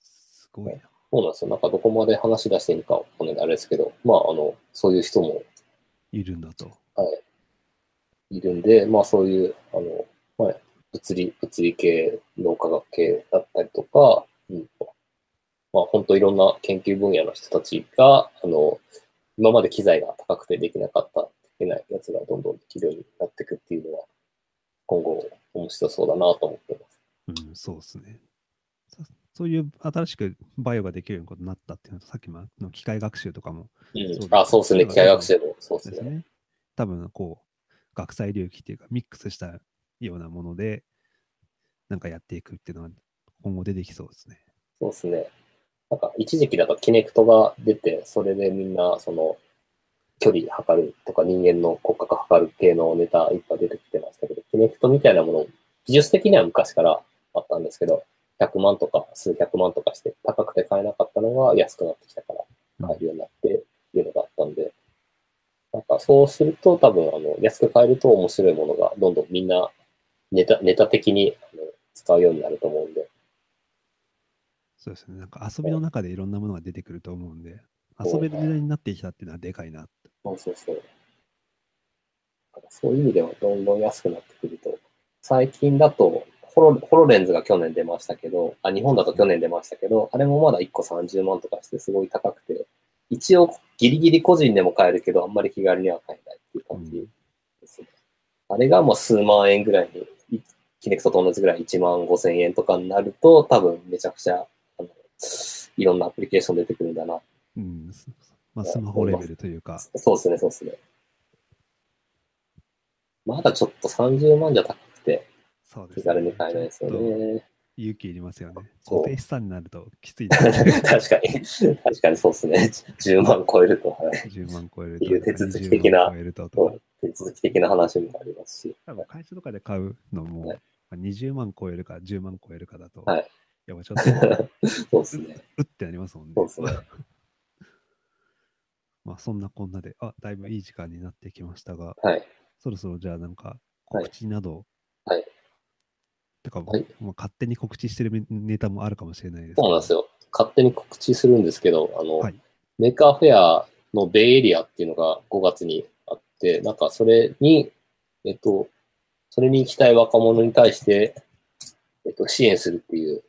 すごいな。そうなんですよ。なんかどこまで話し出していいかわかんないあれですけど、まあ、あの、そういう人も。いるんだと。はい。いるんで、まあそういう、あの、はい、物理、物理系、脳科学系だったりとか、うん、まあ本当いろんな研究分野の人たちが、あの、今まで機材が高くてできなかった、できないやつがどんどんできるようになっていくっていうのは、今後面白そうだなと思ってます。うん、そうですね。そういう新しくバイオができるようになったっていうのと、さっきもの機械学習とかも。うん、あ、そうですね、機械学習もそうですね。多分、こう、学際領域っていうか、ミックスしたようなもので、なんかやっていくっていうのは、今後出てきそうですね。そうですね。なんか、一時期だとキネクトが出て、それでみんな、その、距離測るとか人間の骨格測る系のネタいっぱい出てきてましたけど、キネクトみたいなもの、技術的には昔からあったんですけど、100万とか数百万とかして高くて買えなかったのが安くなってきたから買えるようになってっていうのがあったんで、なんかそうすると多分あの安く買えると面白いものがどんどんみんなネタネタ的にあの使うようになると思うんで。そうですね。なんか遊びの中でいろんなものが出てくると思うんで、遊べる時代になってきたっていうのはでかいなそうそうそう。そういう意味ではどんどん安くなってくると、最近だとホロホロレンズが去年出ましたけど、あ、日本だと去年出ましたけど、あれもまだ1個30万とかしてすごい高くて、一応ギリギリ個人でも買えるけど、あんまり気軽には買えないっていう感じですね。うん、あれがもう数万円ぐらいに、キネクトと同じぐらい1万5千円とかになると、多分めちゃくちゃ、あの、いろんなアプリケーション出てくるんだな。うん。すまあ、スマホレベルというか、そうですね、そうですね。まだちょっと30万じゃ高そうです気軽に買えないですよね。勇気いりますよね。固定資産になるときついですね。確かに、確かにそうですね。10万超えると、はい。10万超えるっていう手続き的な20万超えるととかそう手続き的な話もありますし。多分会社とかで買うのも、はいまあ20万超えるか10万超えるかだと、はいやっぱちょっと そうですね。うってなりますもんね。そうですね。まあそんなこんなで、あ、だいぶいい時間になってきましたが、はい。そろそろじゃあなんかはい告知など、はいてか、はいまあ、勝手に告知してるネタもあるかもしれないですそうなんですよ。勝手に告知するんですけど、あの、はい Maker Faire のベイエリアっていうのが5月にあって、なんかそれに、えっと、それに行きたい若者に対して、えっと、支援するっていう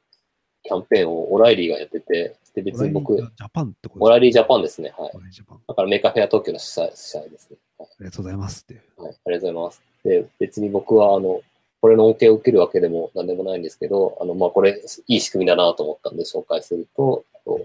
キャンペーンをオライリーがやってて、で、別に僕オライリー、ジャパンってことオライリージャパンン。ですね。はいオ。ライリージャパン。だから Maker Faire 東京の主催主催ですね。はいありがとうございますっていう。はい、ありがとうございます。で、別に僕は、あの、これの恩恵を受けるわけでも何でもないんですけど、あの、まあ、これ、いい仕組みだなと思ったんで紹介すると、と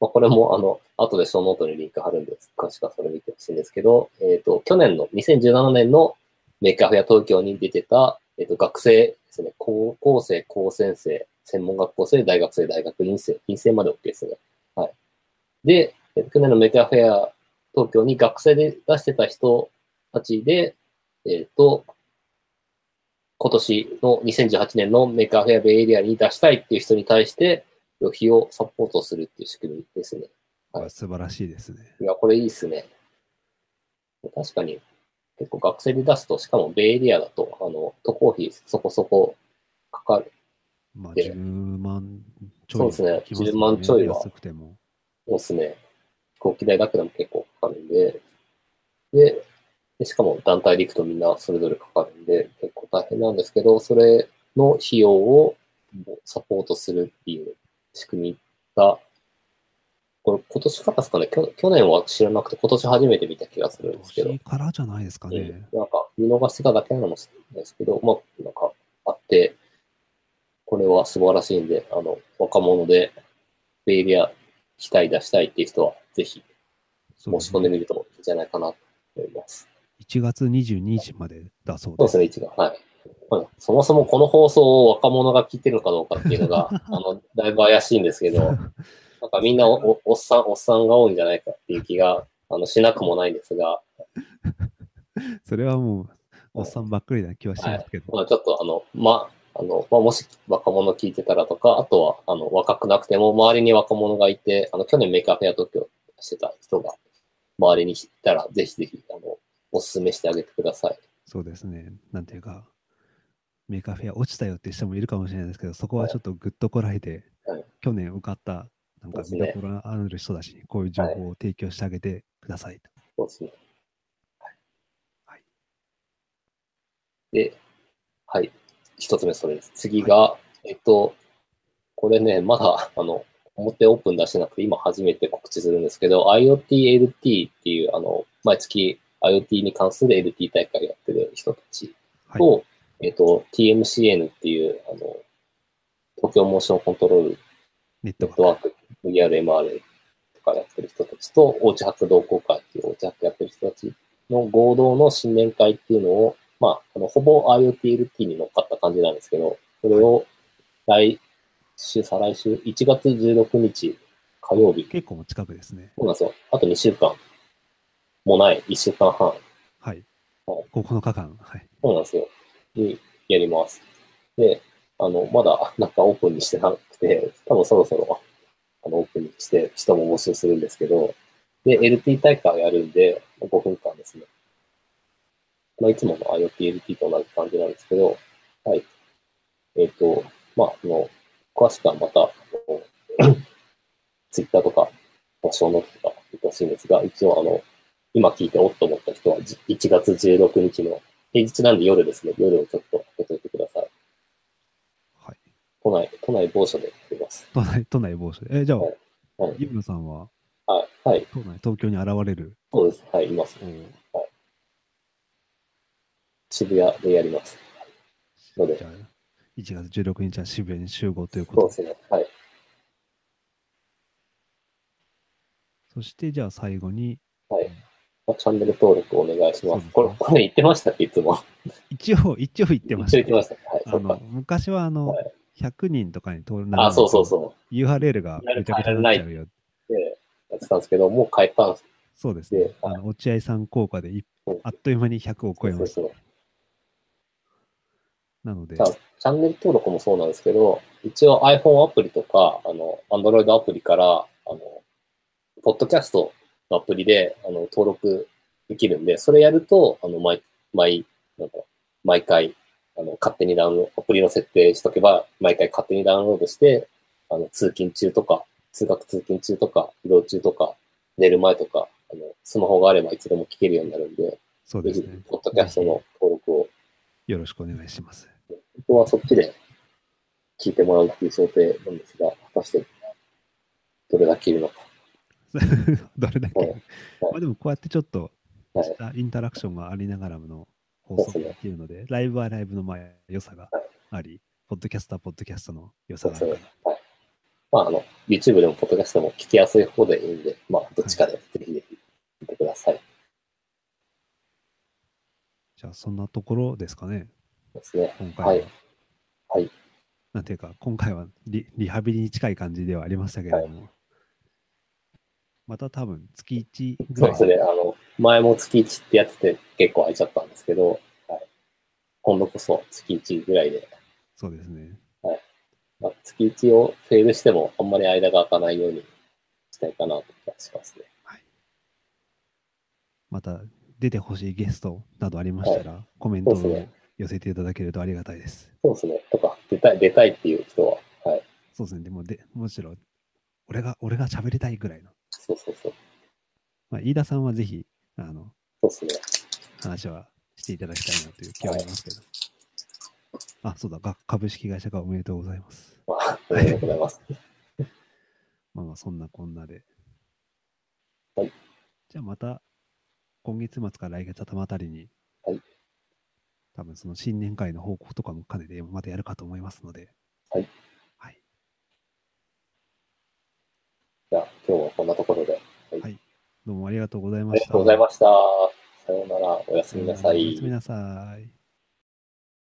まあ、これも、あの、後でショーノートにリンク貼るんで、詳しくはそれ見てほしいんですけど、えっ、と、去年の2017年の Maker Faire 東京に出てた、えっ、と、学生ですね、高校生、高専生、専門学校生、大学生、大学院生、院生まで OK ですね。はい。で、えっと去年の Maker Faire 東京に学生で出してた人たちで、えっ、と、今年の2018年の Maker Faire Bay Area に出したいっていう人に対して、旅費をサポートするっていう仕組みですね。はいあ素晴らしいですね。いや、これいいっすね。確かに、結構学生で出すと、しかもベイエリアだと、あの、渡航費そこそこかかる。まあ、で10万ちょいそうですねきますよ10万ちょいは安くても。そうですね。飛行機代だけでも結構かかるんで、で、でしかも団体で行くとみんなそれぞれかかるんで、結構大変なんですけど、それの費用をサポートするっていう仕組みが、これ今年からですかね？去、去年は知らなくて今年初めて見た気がするんですけど、年からじゃないですかね。うん。なんか見逃してただけなのかもしれないですけど、まあ、なんかあって、これは素晴らしいんで、あの、若者でベイエリア期待出したいっていう人は、ぜひ申し込んでみるといいんじゃないかなと思います。1月22日までだそうで。そうですすね、一番。はい。はいそもそもこの放送を若者が聞いてるのかどうかっていうのが、あの、だいぶ怪しいんですけど、なんかみんなおおおっさん、おっさんが多いんじゃないかっていう気が、あの、しなくもないんですが、それはもう、おっさんばっかりな気はしますけど。まあちょっとあの、ま、あの、まあ、もし若者聞いてたらとか、あとは、あの、若くなくても周りに若者がいて、あの、去年 Maker Faire 東京してた人が周りにいたら、ぜひぜひ、あの、お勧めしてあげてください。そうですね。なんていうか、 Maker Faire 落ちたよって人もいるかもしれないですけど、そこはちょっとぐっとこらえて、はい去年受かった、なんか見どころのある人たちにこういう情報を提供してあげてください。そうですね。はい。で、はい。一つ目それです。次が、えっと、これね、まだ、あの、表オープン出してなくて、今初めて告知するんですけど、IoT-LT っていう、あの、毎月 IoT に関する LT 大会やってる人たちはい。と、えっと、TMCN っていう、あの、東京モーションコントロールネットワーク。VRMR とかやってる人たちと、おうち博同好会っていうおうち博やってる人たちの合同の新年会っていうのを、まあ、あの、ほぼ IoTLT に乗っかった感じなんですけど、それを来週、再来週、1月16日火曜日、結構近くですね。そうなんですよ。あと2週間もない、1週間半、はい。はい9日間。はい。そうなんですよ。にやります。で、あの、まだなんかオープンにしてなくて、多分そろそろあのオープンにして人も募集するんですけど、で、LT 大会をやるんで、5分間ですね。まあ、いつもの IoT-LT と同じ感じなんですけど、はい。えっ、と、まあ、あの、詳しくはまた、ツイッターとか、ショーノートとか見てほしいんですが、一応あの、今聞いておっと思った人は、じ1月16日の平日なんで夜ですね。夜をちょっと開けといてください。はい。都内、都内某所でやってます。都内、都内某所で。え、じゃあ、はいはいゆむさんは？はい。はい。都内、東京に現れる？そうです。はい、います。渋谷でやります。のでじゃあ、1月16日は渋谷に集合ということで。そうですね。はい。そして、じゃあ最後に、チャンネル登録お願いします。すねこれ、これ言ってましたっけいつも。一応、一応言ってました、一応言ってました。はい。あの。昔はあの、はい100人とかに登録あ、そうそうそ URL がめちゃくちゃになっちゃうよ。う。で、やってたんですけど、もう変えたんですそうですねで。あの落合さん効果でいうんあっという間に100を超えました。そうそうなのでじゃ、あ、チャンネル登録もそうなんですけど、一応 iPhone アプリとか、あの、Android アプリから、あの、ポッドキャストのアプリで、あの、登録できるんで、それやると、あの、毎、毎、なんか、毎回、あの、勝手にダウンロード、アプリの設定しとけば、毎回勝手にダウンロードして、あの、通勤中とか、通学通勤中とか、移動中とか、寝る前とか、あの、スマホがあればいつでも聞けるようになるんで、そうですね、。ポッドキャストの登録をよろしくお願いします。本当はそっちで聞いてもらうっていう想定なんですが、果たしてどれだけいるのか。どれだけ。はいまあでもこうやってちょっとはいしたインタラクションがありながらの放送ができるので、ライブはライブのまあ良さがあり、ポッドキャストはポッドキャストの良さがあるか。はい。まあ、あの、YouTube でも、ポッドキャストでも聞きやすい方でいいんで、まあ、どっちかでぜひぜひ見てください。じゃあそんなところですかね、ですね。今回は。はいはい。なんていうか、今回はリリハビリに近い感じではありましたけれども、また多分月1ぐらいそうですね。あの、前も月1ってやってて結構空いちゃったんですけど、はい。今度こそ月1ぐらいで、そうですね。まあ、月1をフェールしてもあんまり間が空かないようにしたいかなと気がしますね。また出てほしいゲストなどありましたら、コメントを寄せていただけるとありがたいです。そうですね。とか、出たい、出たいっていう人は、はい。そうですね。でもで、むしろ、俺が、俺が喋りたいぐらいの。そうそうそう。まあ、飯田さんはぜひ、あの、そうですね。話はしていただきたいなという気はありますけど。あ、そうだ、が株式会社化おめでとうございます。まあ、ありがとうございます。まあまあ、そんなこんなで。はい。じゃあまた、今月末から来月頭あたりに、はい。多分その新年会の報告とかも兼ねてまたやるかと思いますので。はい。はい。じゃあ、今日はこんなとこ。どうもありがとうございあました。りがとうございました。さようなら。おやすみなさいおやすみ。なさい。